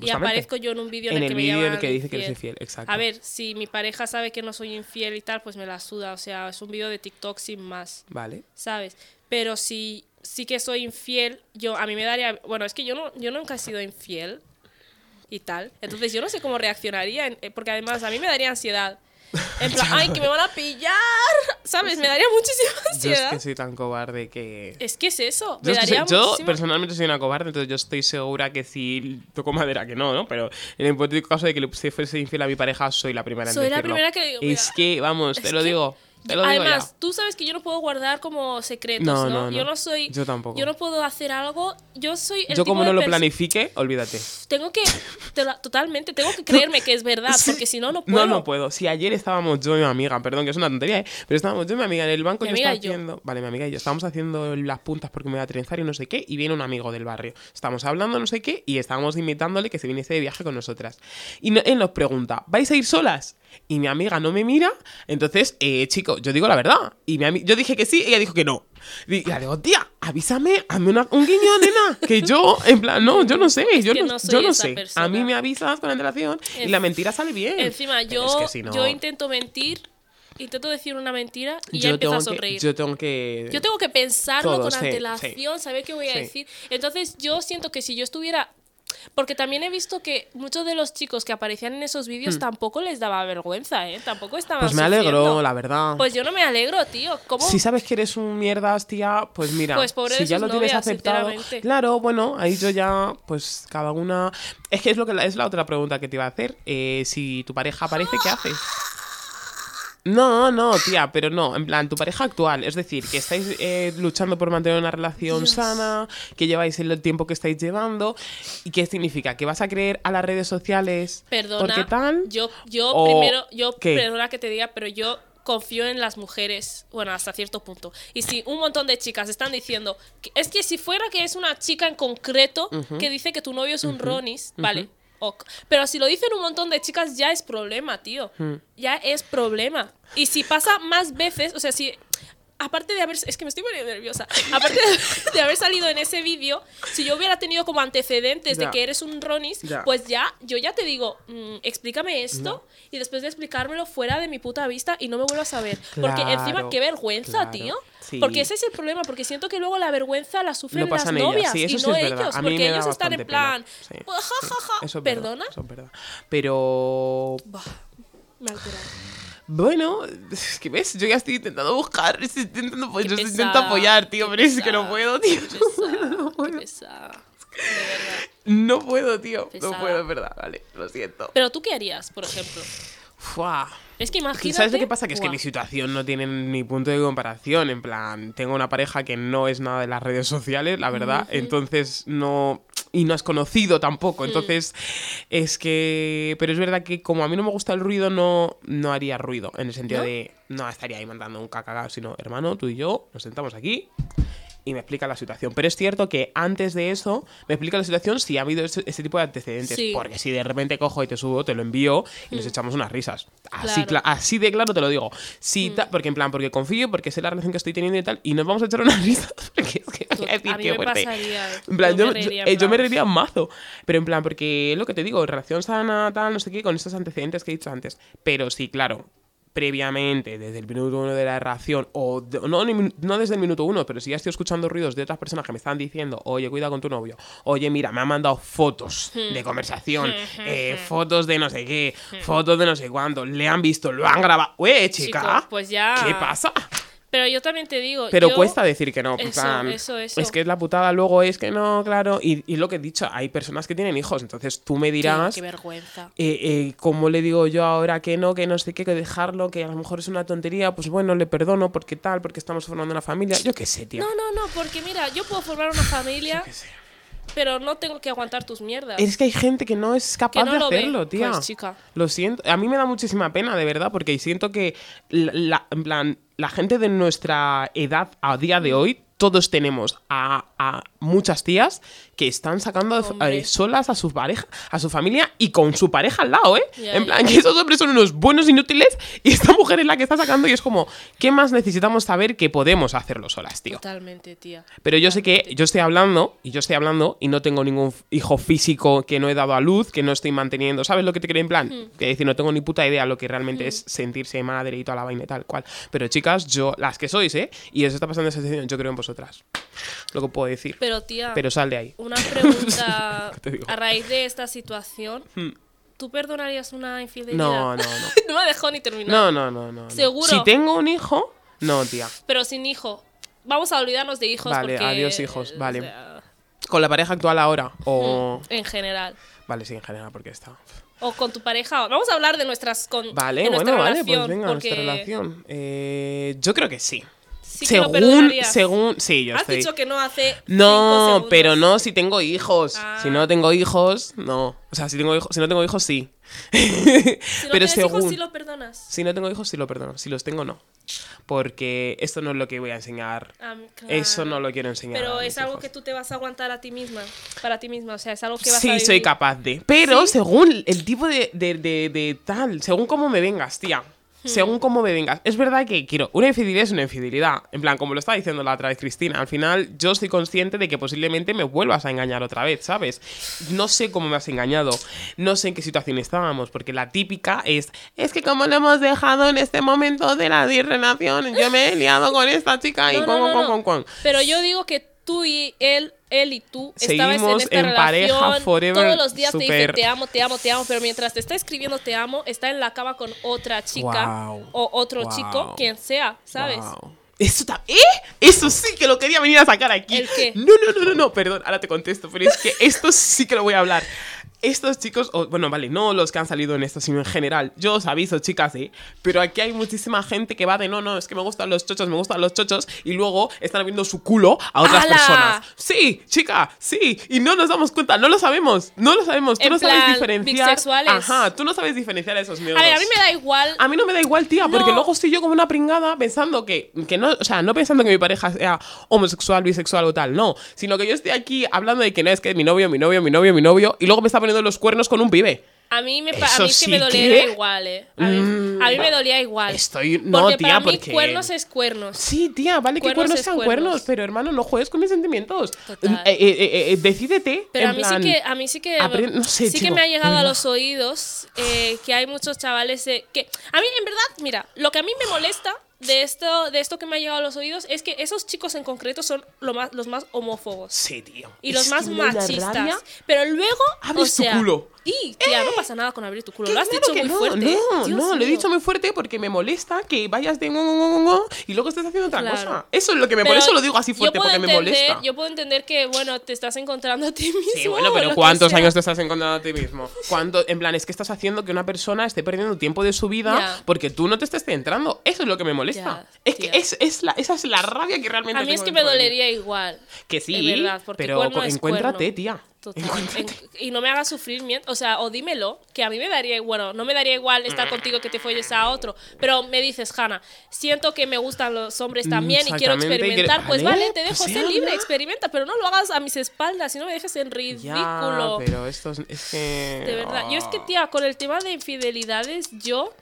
Y aparezco yo en un vídeo en, En el el que me en el que dice que eres infiel. exacto. A ver, si mi pareja sabe que no soy infiel y tal, pues me la suda. O sea, es un vídeo de TikTok sin más, Vale. ¿sabes? Pero si sí que soy infiel, yo a mí me daría, bueno, es que yo no yo nunca he sido infiel y tal. Entonces yo no sé cómo reaccionaría, eh, porque además a mí me daría ansiedad. En plan, ay, que me van a pillar, ¿sabes? Me daría muchísima Yo es ansiedad. que soy tan cobarde que... Es que es eso, Yo, me que daría soy- yo muchísima- personalmente soy una cobarde, entonces yo estoy segura que si toco madera que no, ¿no? Pero en el hipotético caso de que le se fuese infiel a mi pareja, soy la primera en Soy la decirlo. primera que le digo, Es que, vamos, te es lo que- digo, te lo digo Además, ya. tú sabes que yo no puedo guardar como secretos, No, ¿no? no. Yo no soy... Yo tampoco. Yo no puedo hacer algo... Yo soy el Yo tipo como de no lo planifique, olvídate. Tengo que... te totalmente, tengo que creerme que es verdad, Sí. porque si no, no puedo. No, no puedo. Si ayer estábamos yo y mi amiga, perdón, que es una tontería, ¿eh? Pero estábamos yo y mi amiga en el banco Mi yo estaba y yo. haciendo. Vale, mi amiga y yo. Estábamos haciendo las puntas porque me voy a trenzar y no sé qué. Y viene un amigo del barrio. Estamos hablando, no sé qué, y estábamos invitándole que se viniese de viaje con nosotras. Y él nos pregunta, ¿vais a ir solas? Y mi amiga no me mira. Entonces, eh, chico, yo digo la verdad. Y mi yo dije que sí, ella dijo que no. Y le digo, tía, avísame, hazme una- un guiño, nena. Que yo, en plan, no, yo no sé. yo no, no yo no sé. persona. A mí me avisas con antelación y la mentira sale bien. Encima, yo, es que si no- yo intento mentir, intento decir una mentira y ya yo empiezo a que- sonreír. yo tengo que. Yo tengo que pensarlo Todo, con sí, antelación, saber qué voy a Sí. decir. Entonces yo siento que si yo estuviera... Porque también he visto que muchos de los chicos que aparecían en esos vídeos tampoco les daba vergüenza, ¿eh? Tampoco estaban Hmm. Pues me alegro, sufriendo. la verdad. Pues yo no me alegro, tío. ¿Cómo? Si sabes que eres un mierdas, tía, pues mira, Pues pobre si ya lo tienes aceptado. Claro, bueno, ahí yo ya, pues cada una. Es que es lo que la- es la otra pregunta que te iba a hacer. Eh, si tu pareja aparece, ¿qué haces? No, no, tía, pero no, en plan, tu pareja actual, es decir, que estáis eh, luchando por mantener una relación sana, que lleváis el tiempo que estáis llevando, ¿y qué significa? ¿Que vas a creer a las redes sociales? Perdona, ¿Porque tal? yo, yo ¿O primero, yo, qué? perdona que te diga, pero yo confío en las mujeres, bueno, hasta cierto punto. Y si un montón de chicas están diciendo, que- es que si fuera que es una chica en concreto que dice que tu novio es un Ronis, vale, ok. Pero si lo dicen un montón de chicas, ya es problema, tío. Ya es problema. Y si pasa más veces, o sea, si... Aparte de haber... Es que me estoy poniendo nerviosa. Aparte de, de haber salido en ese vídeo, si yo hubiera tenido como antecedentes Ya. de que eres un Ronis, Ya. pues ya, yo ya te digo, mm, explícame esto y después de explicármelo fuera de mi puta vista y no me vuelvas a ver. Porque Claro, encima, qué vergüenza, claro, tío. sí. Porque ese es el problema, porque siento que luego la vergüenza la sufren las novias sí, y sí no verdad. ellos, porque ellos están en plan, "Pues, ja, ja, ja". eso es verdad, ¿Perdona? eso es verdad. Pero Buah, me ha alterado. Bueno, es que ves, yo ya estoy intentando buscar, estoy intentando, apoyar, yo Qué estoy intentando pesada, apoyar, tío, qué pero es que no puedo, tío. Qué No puedo, no qué puedo. pesada. De verdad. No puedo, tío. Pesada. No puedo, es verdad, vale, lo siento. Pero tú qué harías, por ejemplo. Fua. Es que imagínate. ¿Sabes lo que pasa? Que es que mi situación no tiene ni punto de comparación. En plan, tengo una pareja que no es nada de las redes sociales, la verdad. Entonces, no. Y no es conocido Mm. tampoco. Entonces, es que. Pero es verdad que como a mí no me gusta el ruido, no, no haría ruido. En el sentido ¿No? de. No estaría ahí mandando un cacagao, sino, hermano, tú y yo nos sentamos aquí y me explica la situación. Pero es cierto que antes de eso me explica la situación si ha habido ese, ese tipo de antecedentes. Sí. Porque si de repente cojo y te subo, te lo envío y nos echamos unas risas. Así, Claro. cla- así de claro te lo digo. Sí, ta- porque en plan, porque confío, porque sé la relación que estoy teniendo y tal, y nos vamos a echar unas risas. Porque es que decir a mí qué me fuerte. pasaría, eh. En plan, Yo yo, me reiría, en yo me plan. reiría mazo. Pero en plan, porque es lo que te digo, relación sana, tal, no sé qué, con estos antecedentes que he dicho antes. Pero sí, claro, previamente, desde el minuto uno de la relación, o de- no, no desde el minuto uno, pero si ya estoy escuchando ruidos de otras personas que me están diciendo, oye, cuida con tu novio, oye, mira, me han mandado fotos Hmm. de conversación, eh, fotos de no sé qué, fotos de no sé cuándo, le han visto, lo han grabado. Oye, chica, Chico, pues ya. ¿qué pasa? Pero yo también te digo. Pero yo- cuesta decir que no. Eso, plan, eso, eso. Es que es la putada, luego es que no, claro. Y, y lo que he dicho, hay personas que tienen hijos, entonces tú me dirás. qué vergüenza. eh, eh, ¿Cómo le digo yo ahora que no, que no sé qué, que dejarlo, que a lo mejor es una tontería? Pues bueno, le perdono porque tal, porque estamos formando una familia. Yo qué sé, tío. No, no, no, porque mira, yo puedo formar una familia, qué sé. Pero no tengo que aguantar tus mierdas. Es que hay gente que no es capaz no de lo ve. hacerlo, tía. Pues, chica. Lo siento. A mí me da muchísima pena, de verdad, porque siento que la, la- en plan, la gente de nuestra edad a día de hoy, todos tenemos a, a muchas tías que están sacando Hombre. solas a su pareja, a su familia y con su pareja al lado, ¿eh? En plan, que esos hombres son unos buenos inútiles y esta mujer es la que está sacando y es como, ¿qué más necesitamos saber que podemos hacerlo solas, tío? Totalmente, tía. Pero yo sé que yo estoy hablando, y yo estoy hablando, y no tengo ningún hijo físico que no he dado a luz, que no estoy manteniendo. ¿Sabes lo que te quiero en plan? Hmm. Que decir, no tengo ni puta idea lo que realmente es sentirse madre y toda la vaina y tal cual. Pero chicas, yo, las que sois, ¿eh? Y os está pasando esa situación, yo creo en vosotras. lo que puedo decir. Pero tía, Pero sal de ahí. Una pregunta ¿Qué te digo? a raíz de esta situación. Hmm. ¿Tú perdonarías una infidelidad? No, no, no. no me dejó ni terminar. No, no, no, no. no. ¿Seguro? Si tengo un hijo, no, tía. Pero sin hijo. Vamos a olvidarnos de hijos Vale, porque... adiós, hijos, o vale. sea, Con la pareja actual ahora. O. en general. Vale, sí, en general, porque está. O con tu pareja. Vamos a hablar de nuestras... Con, Vale, de nuestra bueno, vale, pues venga, porque nuestra relación. Eh, yo creo que sí. Sí que lo según, según. Sí, yo Has estoy. dicho que no hace No, pero no si tengo hijos. Ah. Si no tengo hijos, no. O sea, si tengo hijos, si no tengo hijos, sí. Si no pero según. hijos, sí lo perdonas. Si no tengo hijos, sí lo perdono. Si los tengo, no. Porque esto no es lo que voy a enseñar. Ah, Eso no lo quiero enseñar. Pero es algo hijos. que tú te vas a aguantar a ti misma. Para ti misma. O sea, es algo que vas a Sí, soy capaz de. Pero ¿Sí? según el tipo de, de, de- de tal, según cómo me vengas, tía. Hmm. Según cómo me vengas. Es verdad que quiero. Una infidelidad es una infidelidad. En plan, como lo estaba diciendo la otra vez Cristina. Al final, yo estoy consciente de que posiblemente me vuelvas a engañar otra vez, ¿sabes? No sé cómo me has engañado. No sé en qué situación estábamos. Porque la típica es. Es que como lo hemos dejado en este momento de la relación, yo me he liado con esta chica y No, con, no, no, con, no. con, con. Pero yo digo que tú y él, él y tú, estabas en Seguimos esta en relación. pareja forever, todos los días te dice te amo, te amo, te amo. Pero mientras te está escribiendo te amo, está en la cama con otra chica o otro chico, quien sea, ¿sabes? Wow. Eso ¿Eh? Eso sí que lo quería venir a sacar aquí. ¿El qué? No, no, no, no, no, perdón, ahora te contesto, pero es que esto sí que lo voy a hablar. Estos chicos, o, bueno, vale, no los que han salido en esto, sino en general. Yo os aviso, chicas, ¿eh? Pero aquí hay muchísima gente que va de no, no, es que me gustan los chochos, me gustan los chochos, y luego están viendo su culo a otras personas. Sí, chica, sí, y no nos damos cuenta, no lo sabemos, no lo sabemos, tú En no sabes plan, diferenciar. bisexuales. Ajá, tú no sabes diferenciar esos A miembros. ver, a mí me da igual. A mí no me da igual, tía, porque No. luego estoy yo como una pringada pensando que, que no, o sea, no pensando que mi pareja sea homosexual, bisexual o tal, no, sino que yo estoy aquí hablando de que no es que mi novio, mi novio, mi novio, mi novio, y luego me está poniendo los cuernos con un pibe. A mí, me, a mí sí me dolía igual, ¿eh? A mí, Mm, a mí me dolía igual. Estoy- no, porque tía, para mí porque- cuernos es cuernos. Sí, tía, vale que Cuernos sean cuernos. cuernos, pero hermano, no juegues con mis sentimientos. Total. Eh, eh, eh, decídete. Pero en a mí plan, sí que, a mí sí que, apre- no sé, sí que me ha llegado a los oídos que hay muchos chavales que a mí en verdad, mira, lo que a mí me molesta de esto, de esto que me ha llegado a los oídos es que esos chicos en concreto son lo más, los más homófobos Sí, tío. y los más machistas. rabia. Pero luego, Abres o tu sea, culo. Y tía, no pasa nada con abrir tu culo. Lo has claro dicho muy no, fuerte. No, Dios no, lo he dicho muy fuerte porque me molesta que vayas de y luego estés haciendo otra Claro. cosa. Eso es lo que me. Eso lo digo así fuerte, porque me molesta. Yo puedo entender que, bueno, te estás encontrando a ti mismo. Sí, bueno, pero ¿cuántos años te estás encontrando a ti mismo? ¿Cuánto, en plan, es que estás haciendo que una persona esté perdiendo tiempo de su vida porque tú no te estés centrando. Eso es lo que me molesta. Es que es, es la, esa es la rabia que realmente A mí es que me dolería igual. Que sí, verdad, porque pero encuéntrate, cuerno. tía. Total. En- y no me hagas sufrir, o sea, o dímelo, que a mí me daría, bueno, no me daría igual estar contigo que te folles a otro, pero me dices, Hanna, siento que me gustan los hombres también y quiero experimentar, pues vale, vale, te dejo pues ser ya, libre, experimenta, pero no lo hagas a mis espaldas y no me dejes en ridículo. Ya, pero esto es, es que... De verdad, yo es que, tía, con el tema de infidelidades, yo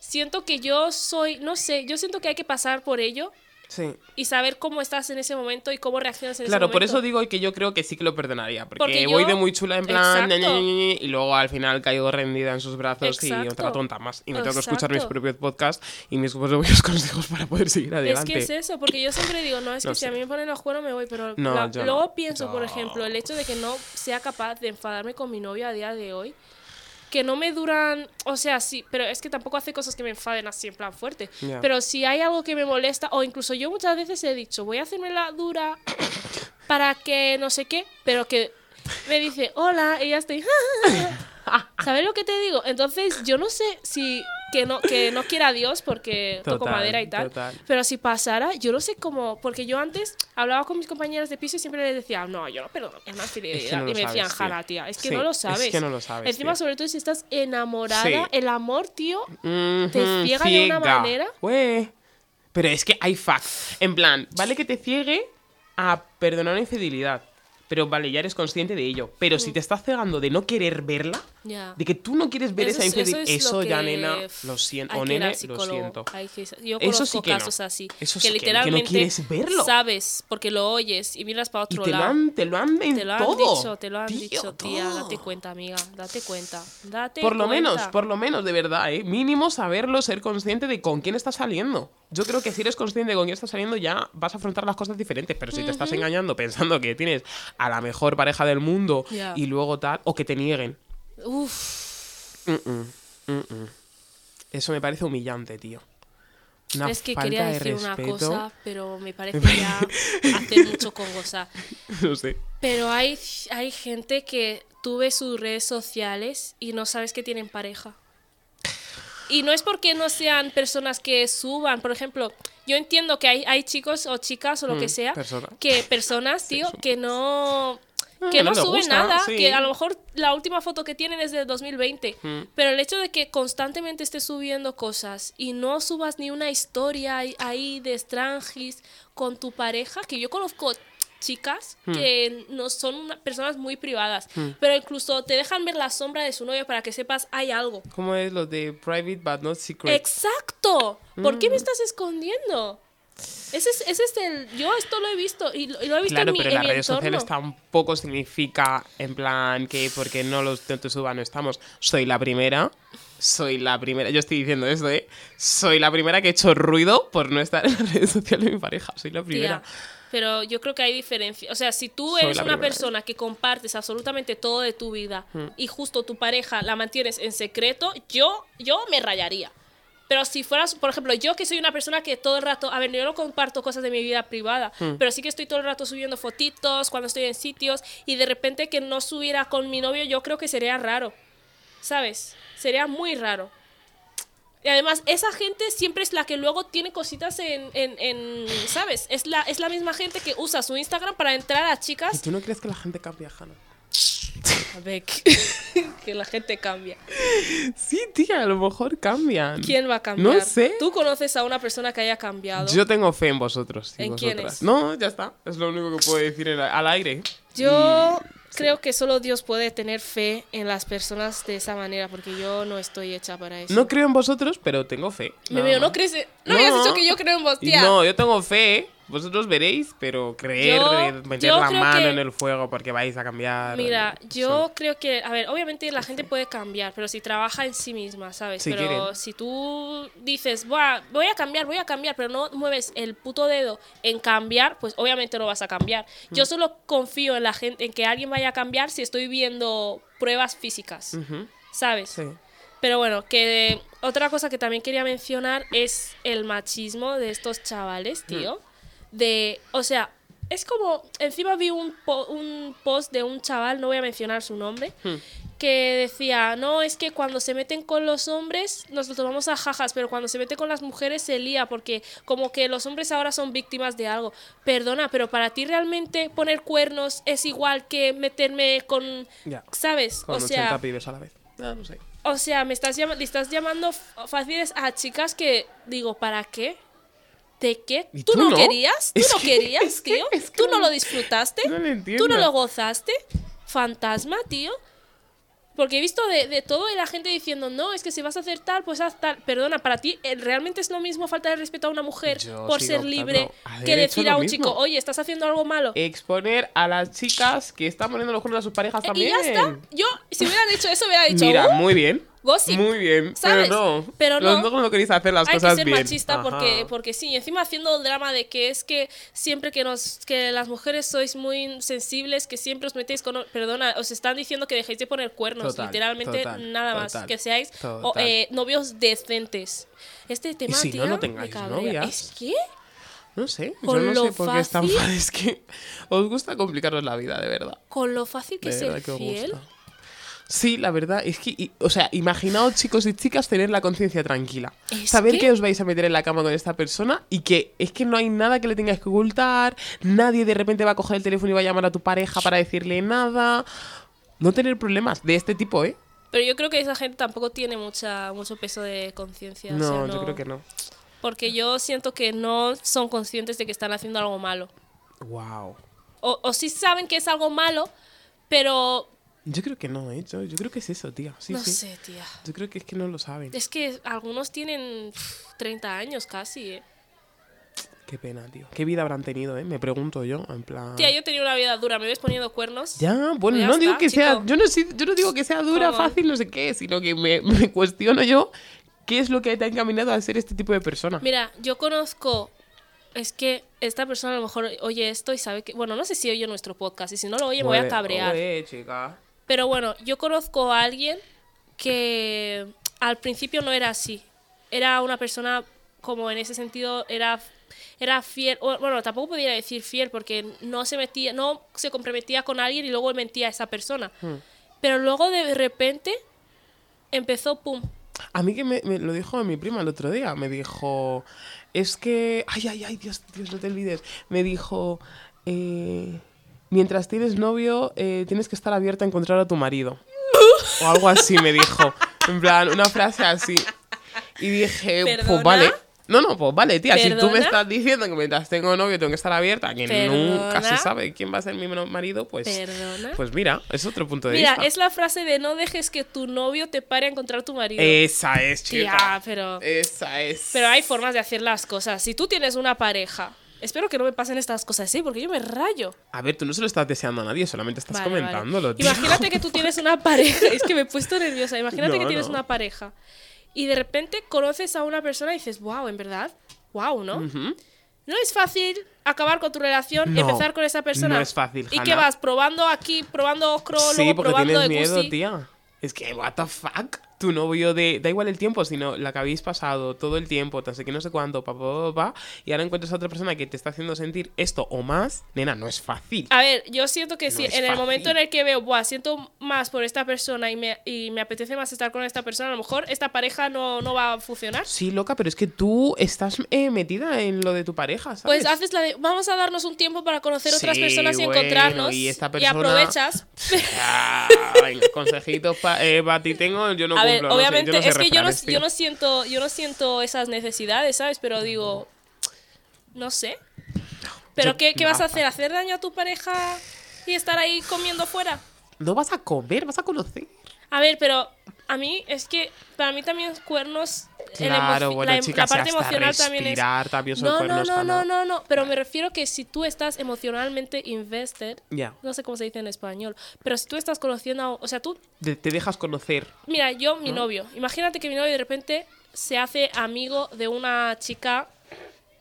siento que yo soy, no sé, yo siento que hay que pasar por ello Sí. y saber cómo estás en ese momento y cómo reaccionas en Claro, ese por momento. eso digo que yo creo que sí que lo perdonaría. Porque, Porque voy yo- de muy chula en plan. ña, ña, Exacto. ña, y luego al final caigo rendida en sus brazos y Exacto. otra tonta más. Y me tengo que escuchar mis Exacto. propios podcasts y mis propios consejos para poder seguir Es adelante. que es eso, porque yo siempre digo, no, es que No si sé. a mí me ponen los cuernos me voy, pero No, la- yo no. luego pienso, por ejemplo, el hecho de que no sea capaz de enfadarme con mi novio a día de hoy, que no me duran, o sea, sí, pero es que tampoco hace cosas que me enfaden así en plan fuerte, pero si hay algo que me molesta, o incluso yo muchas veces he dicho, voy a hacerme la dura para que no sé qué, pero que me dice, hola, y ya estoy... ¿Sabes lo que te digo? Entonces, yo no sé si que no, que no quiera Dios porque toco madera y tal. total. Pero si pasara, yo no sé cómo. Porque yo antes hablaba con mis compañeras de piso y siempre les decía, no, yo no perdono, es una infidelidad. Es que no y me decían, sabes, jala, tía, es que Sí, no lo es sabes. que no lo sabes, Encima, tío. sobre todo si estás enamorada, Sí. el amor, tío. Te ciega de una manera. Pero es que hay facts. En plan, vale que te ciegue a perdonar una infidelidad. Pero vale, ya eres consciente de ello. Pero Mm. si te estás cegando de no querer verla, De que tú no quieres ver Eso esa es- influencia. eso es Eso, ya, nena, lo siento. O nene, lo siento. que- yo Eso sí que no. casos así. Eso que sí que no literalmente quieres verlo. sabes, porque lo oyes y miras para Y otro te lo lado. han, te lo han Te lo han todo. dicho, te lo han Tío, dicho, tía. todo. Date cuenta, amiga. Date cuenta. Date Por lo menos, por lo menos, de verdad, ¿eh? Mínimo saberlo, ser consciente de con quién estás saliendo. Yo creo que si eres consciente de con quién estás saliendo, ya vas a afrontar las cosas diferentes. Pero si te estás engañando pensando que tienes a la mejor pareja del mundo y luego tal, o que te nieguen. Uf. Eso me parece humillante, tío. Una es que falta quería de decir una cosa, pero me parece ya hacer mucho con gozar. no sé. Pero hay, hay gente que tú ves sus redes sociales y no sabes que tienen pareja. Y no es porque no sean personas que suban, por ejemplo, yo entiendo que hay, hay chicos o chicas o lo que Mm, sea, persona. que personas, tío, que no Ah, que no suben gusta, nada, sí. que a lo mejor la última foto que tienen es de 2020, Mm. pero el hecho de que constantemente estés subiendo cosas y no subas ni una historia ahí- de strangis con tu pareja, que yo conozco chicas Mm. que no son una- personas muy privadas, pero incluso te dejan ver la sombra de su novio para que sepas hay algo. ¿Cómo es lo de private but not secret? Exacto. ¿Por Mm. qué me estás escondiendo? Ese es, ese es el. Yo esto lo he visto y lo, y lo he visto Claro, en mi, pero en en las redes entorno. sociales tampoco significa en plan que porque no los no te suba no estamos. Soy la primera. Soy la primera. Yo estoy diciendo esto, ¿eh? Soy la primera que he hecho ruido por no estar en las redes sociales de mi pareja. Soy la Tía, primera. pero yo creo que hay diferencia. O sea, si tú eres una persona que compartes absolutamente todo de tu vida Hmm. y justo tu pareja la mantienes en secreto, yo, yo me rayaría. Pero si fueras, por ejemplo, yo que soy una persona que todo el rato, a ver, yo no comparto cosas de mi vida privada, Hmm. pero sí que estoy todo el rato subiendo fotitos cuando estoy en sitios y de repente que no subiera con mi novio, yo creo que sería raro. ¿Sabes? Sería muy raro. Y además, esa gente siempre es la que luego tiene cositas en, en, en- ¿sabes? Es la, es la misma gente que usa su Instagram para entrar a ¿Y chicas. tú no crees que la gente cambia, Hannah? A ver, que, la gente cambia. Sí, tía, a lo mejor cambian. ¿Quién va a cambiar? No sé. ¿Tú conoces a una persona que haya cambiado? Yo tengo fe en vosotros. y ¿En vosotras. quiénes? No, ya está. Es lo único que puedo decir al aire. Yo Y- creo que solo Dios puede tener fe en las personas de esa manera, porque yo no estoy hecha para eso. No creo en vosotros, pero tengo fe. Me veo, no crees. en- No, habías dicho que yo creo en vos, tía. No, yo tengo fe. Vosotros veréis, pero creer, Yo- meter yo la mano que- en el fuego porque vais a cambiar. Mira, yo creo que, a ver, obviamente la gente puede cambiar, pero si trabaja en sí misma, ¿sabes? Si pero quieren. si tú dices, "Buah, voy a cambiar, voy a cambiar, pero no mueves el puto dedo en cambiar, pues obviamente no vas a cambiar. Mm. Yo solo confío en la gente, en que alguien vaya a cambiar si estoy viendo pruebas físicas, ¿sabes? sí. Pero bueno, que otra cosa que también quería mencionar es el machismo de estos chavales, tío. De, o sea, es como, encima vi un, po- un post de un chaval, no voy a mencionar su nombre, Hmm. que decía, no, es que cuando se meten con los hombres nos lo tomamos a jajas, pero cuando se meten con las mujeres se lía, porque como que los hombres ahora son víctimas de algo. Perdona, pero para ti realmente poner cuernos es igual que meterme con, Ya. ¿sabes? Con o 80 sea... pibes a la vez. Ah, no sé. O sea, me estás le estás llamando fáciles a chicas que digo, ¿para qué? ¿De qué? ¿Y ¿Tú, tú no, no? querías? ¿Tú Es no que- querías, es que- tío? es que ¿Tú no no- lo disfrutaste? lo ¿Tú no lo gozaste? Fantasma, tío. Porque he visto de, de todo y la gente diciendo, no, es que si vas a hacer tal, pues haz tal. Perdona, para ti eh, realmente es lo mismo falta de respeto a una mujer Yo por ser libre a que decir a un mismo. chico, oye, estás haciendo algo malo. Exponer a las chicas que están poniendo los cuernos a sus parejas Eh, también. y ya está. Yo, si hubieran hecho eso, hubiera dicho, Mira, "Uh, muy bien. Gossip". Muy bien. ¿Sabes? Pero no. Pero Los no. dos no queréis hacer las hay cosas que ser bien. machista porque, Ajá. porque sí, y encima haciendo drama de que es que siempre que nos que las mujeres sois muy sensibles, que siempre os metéis con... Perdona, os están diciendo que dejéis de poner cuernos, Total, literalmente total, nada más, total, que seáis o, eh, novios decentes. Este tema, si no, tía, no me tengáis novias. ¿Es que? No sé. Con yo no lo sé por qué es tan fácil- fácil. Es que os gusta complicaros la vida, de verdad. Con lo fácil que es ser que fiel. gusta. Sí, la verdad es que, o sea, imaginaos chicos y chicas tener la conciencia tranquila. Saber que- que... os vais a meter en la cama con esta persona y que es que no hay nada que le tengáis que ocultar, nadie de repente va a coger el teléfono y va a llamar a tu pareja para decirle nada. No tener problemas de este tipo, ¿eh? Pero yo creo que esa gente tampoco tiene mucha mucho peso de conciencia. o No, sea, yo creo que no. Porque yo siento que no son conscientes de que están haciendo algo malo. Wow. O, o sí saben que es algo malo, pero Yo creo que no, ¿eh? Yo, yo creo que es eso, tía. Sí, no sí. sé, tía. Yo creo que es que no lo saben. Es que algunos tienen pf, 30 años casi, ¿eh? Qué pena, tío. ¿Qué vida habrán tenido, eh? Me pregunto yo, en plan... Tía, yo he tenido una vida dura, me ves poniendo cuernos. Ya, bueno, Ya no digo que sea... Yo no, yo no digo que sea dura, ¿Cómo? fácil, no sé qué, sino que me, me cuestiono yo qué es lo que te ha encaminado a ser este tipo de persona. Mira, yo conozco. Es que esta persona a lo mejor oye esto y sabe que. Bueno, no sé si oye nuestro podcast y si no lo oye me voy a cabrear. joder, chica. Pero bueno, yo conozco a alguien que al principio no era así. Era una persona como en ese sentido era era fiel, bueno, tampoco podría decir fiel porque no se metía, no se comprometía con alguien y luego mentía a esa persona. Hmm. Pero luego de repente empezó pum. A mí que me, me lo dijo mi prima el otro día. Me dijo, es que... Ay, ay, ay, Dios, Dios, no te olvides. Me dijo, eh, mientras tienes novio, eh, tienes que estar abierta a encontrar a tu marido. o algo así me dijo. En plan, una frase así. Y dije, pues ¿Perdona? vale. No, no, pues vale, tía. Si tú me ¿Perdona? estás diciendo que mientras tengo novio tengo que estar abierta, que nunca se ¿Perdona? sabe quién va a ser mi marido, pues... Perdona. Pues mira, es otro punto de Mira, vista. es la frase de no dejes que tu novio te pare a encontrar tu marido. Esa es, chica. Tía, pero Esa es. pero hay formas de hacer las cosas. Si tú tienes una pareja, espero que no me pasen estas cosas así porque yo me rayo. A ver, tú no se lo estás deseando a nadie, solamente estás Vale, vale. comentándolo, tío. Imagínate que tú tienes una pareja. Es que me he puesto nerviosa. Imagínate No, que tienes no. una pareja. Y de repente conoces a una persona y dices, wow, en verdad, wow, ¿no? Ujú. No es fácil acabar con tu relación, No, empezar con esa persona. no es fácil, ¿Y Hanna. qué vas? ¿Probando aquí, probando ocro, Sí, luego porque probando tienes de miedo, tía. Es que, what the fuck. Tu novio de. Da igual el tiempo, sino la que habéis pasado todo el tiempo, no sé qué, no sé cuánto, pa, pa, pa, pa, y ahora encuentras a otra persona que te está haciendo sentir esto o más. Nena, no es fácil. A ver, yo siento que No si es en el momento en el que veo, Buah, siento más por esta persona y me, y me apetece más estar con esta persona, a lo mejor esta pareja no, no va a funcionar. Sí, loca, pero es que tú estás eh, metida en lo de tu pareja, ¿sabes? Pues haces la de, vamos a darnos un tiempo para conocer otras Sí, personas y bueno, encontrarnos. y esta y persona- aprovechas. Ah, venga, consejitos para ti tengo, yo no a. ver, no sé, obviamente, yo no sé es que yo no, yo no siento, yo no siento esas necesidades, ¿sabes? Pero digo, no sé. ¿Pero Yo- qué, qué vas a hacer? ¿Hacer daño a tu pareja y estar ahí comiendo fuera? No vas a comer, vas a conocer. A ver, pero a mí es que para mí también cuernos Claro, bueno, la, em- chicas, la parte emocional también es también son no, no, cuernos, no, no, no, no, pero me refiero que si tú estás emocionalmente invested, Ya. no sé cómo se dice en español, pero si tú estás conociendo, a, o sea, tú, Te, te dejas conocer. mira, yo, mi novio, imagínate que mi novio de repente se hace amigo de una chica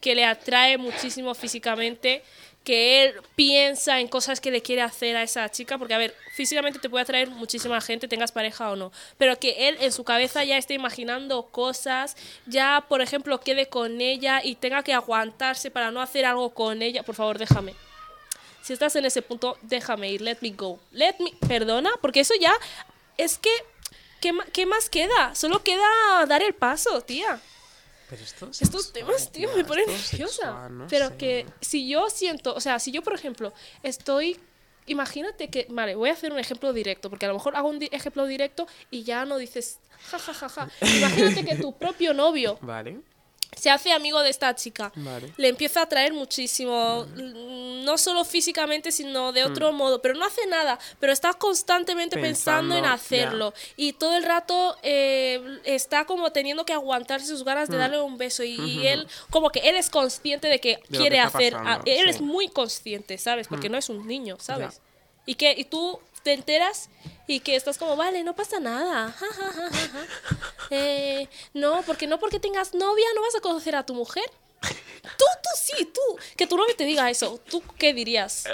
que le atrae muchísimo físicamente, que él piensa en cosas que le quiere hacer a esa chica, porque a ver, físicamente te puede atraer muchísima gente, tengas pareja o no, pero que él en su cabeza ya esté imaginando cosas, ya por ejemplo quede con ella y tenga que aguantarse para no hacer algo con ella, por favor déjame. Si estás en ese punto, déjame ir, let me go. Let me, perdona, porque eso ya es que ¿qué, qué más queda? Solo queda dar el paso, tía. Pero esto es Estos sexual, temas, tío, me ponen nerviosa. sexual, no Pero sé. que si yo siento, o sea, si yo, por ejemplo, estoy. Imagínate que. Vale, voy a hacer un ejemplo directo, porque a lo mejor hago un di- ejemplo directo y ya no dices. Ja, ja, ja, ja. Imagínate que tu propio novio Vale, se hace amigo de esta chica. vale. Le empieza a atraer muchísimo, mm, no solo físicamente, sino de otro modo, pero no hace nada, pero está constantemente pensando, en hacerlo. Y todo el rato eh, está como teniendo que aguantarse sus ganas de darle un beso. Y, él como que él es consciente de que quiere que hacer, pasando, a- él es muy consciente, ¿sabes? Porque no es un niño, ¿sabes? Y que y tú te enteras y que estás como, vale, no pasa nada. ja. Eh, no, porque no porque tengas novia no vas a conocer a tu mujer. Tú, tú sí, tú. Que tu novio te diga eso. ¿Tú qué dirías?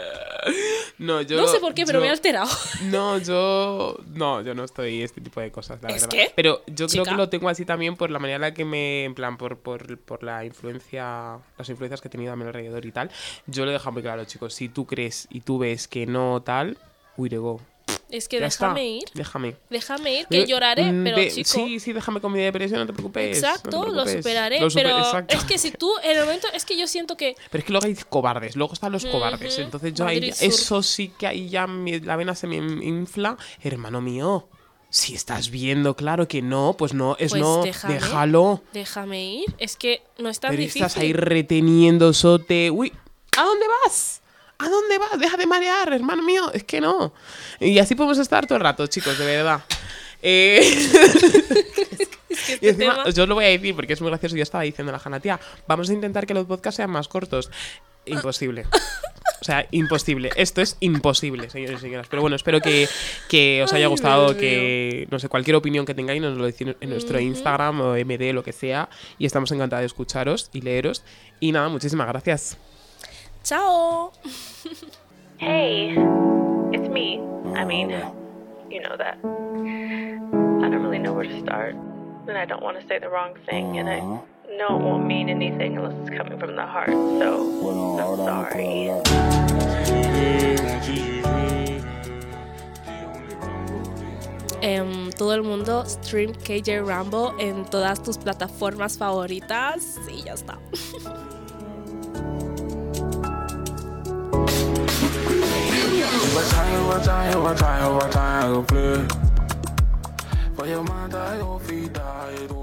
No, yo. no sé por qué, pero yo- me he alterado. No, yo. No, yo no estoy este tipo de cosas, la ¿Es verdad. que? Pero yo creo que lo tengo así también por la manera en la que me. En plan, por, por, por la influencia. Las influencias que he tenido a mi alrededor y tal. Yo lo he dejado muy claro, chicos. Si tú crees y tú ves que no tal. Uy, go. Es que Ya déjame está. ir. Déjame. Déjame ir, que lloraré, pero de- chico. Sí, sí, déjame con mi depresión, no te preocupes. no te Exacto, lo superaré. Lo super- pero exacto. es que si tú, en el momento, es que yo siento que. Pero es que luego hay cobardes, luego están los cobardes. Entonces yo ahí, Sur. eso sí que ahí ya mi- la vena se me infla. Hermano mío, si estás viendo claro que no, pues no, es Pues no, déjame. déjalo. Déjame ir. Es que no es tan Pero difícil. estás ahí reteniendo sote. Uy, ¿a dónde vas? ¿A dónde vas? Deja de marear, hermano mío. Es que no. Y así podemos estar todo el rato, chicos, de verdad. Eh, Es que y este encima, tema... yo os lo voy a decir porque es muy gracioso. Yo estaba diciendo a la Jana, tía, vamos a intentar que los podcasts sean más cortos. Imposible. O sea, imposible. Esto es imposible, señores y señoras. Pero bueno, espero que, que os haya Ay, gustado, que, no sé, cualquier opinión que tengáis nos lo decís en nuestro. Instagram o MD, lo que sea. Y estamos encantados de escucharos y leeros. Y nada, muchísimas gracias. Chao. Hey, it's me. I mean, you know that. I don't really know where to start, and I don't want to say the wrong thing, and I know it won't mean anything unless it's coming from the heart, so I'm sorry. Em, todo el mundo stream KJ Rambo en todas tus plataformas favoritas y ya está. What time, what time, what time, what time I go play? For your mind, I go feed die.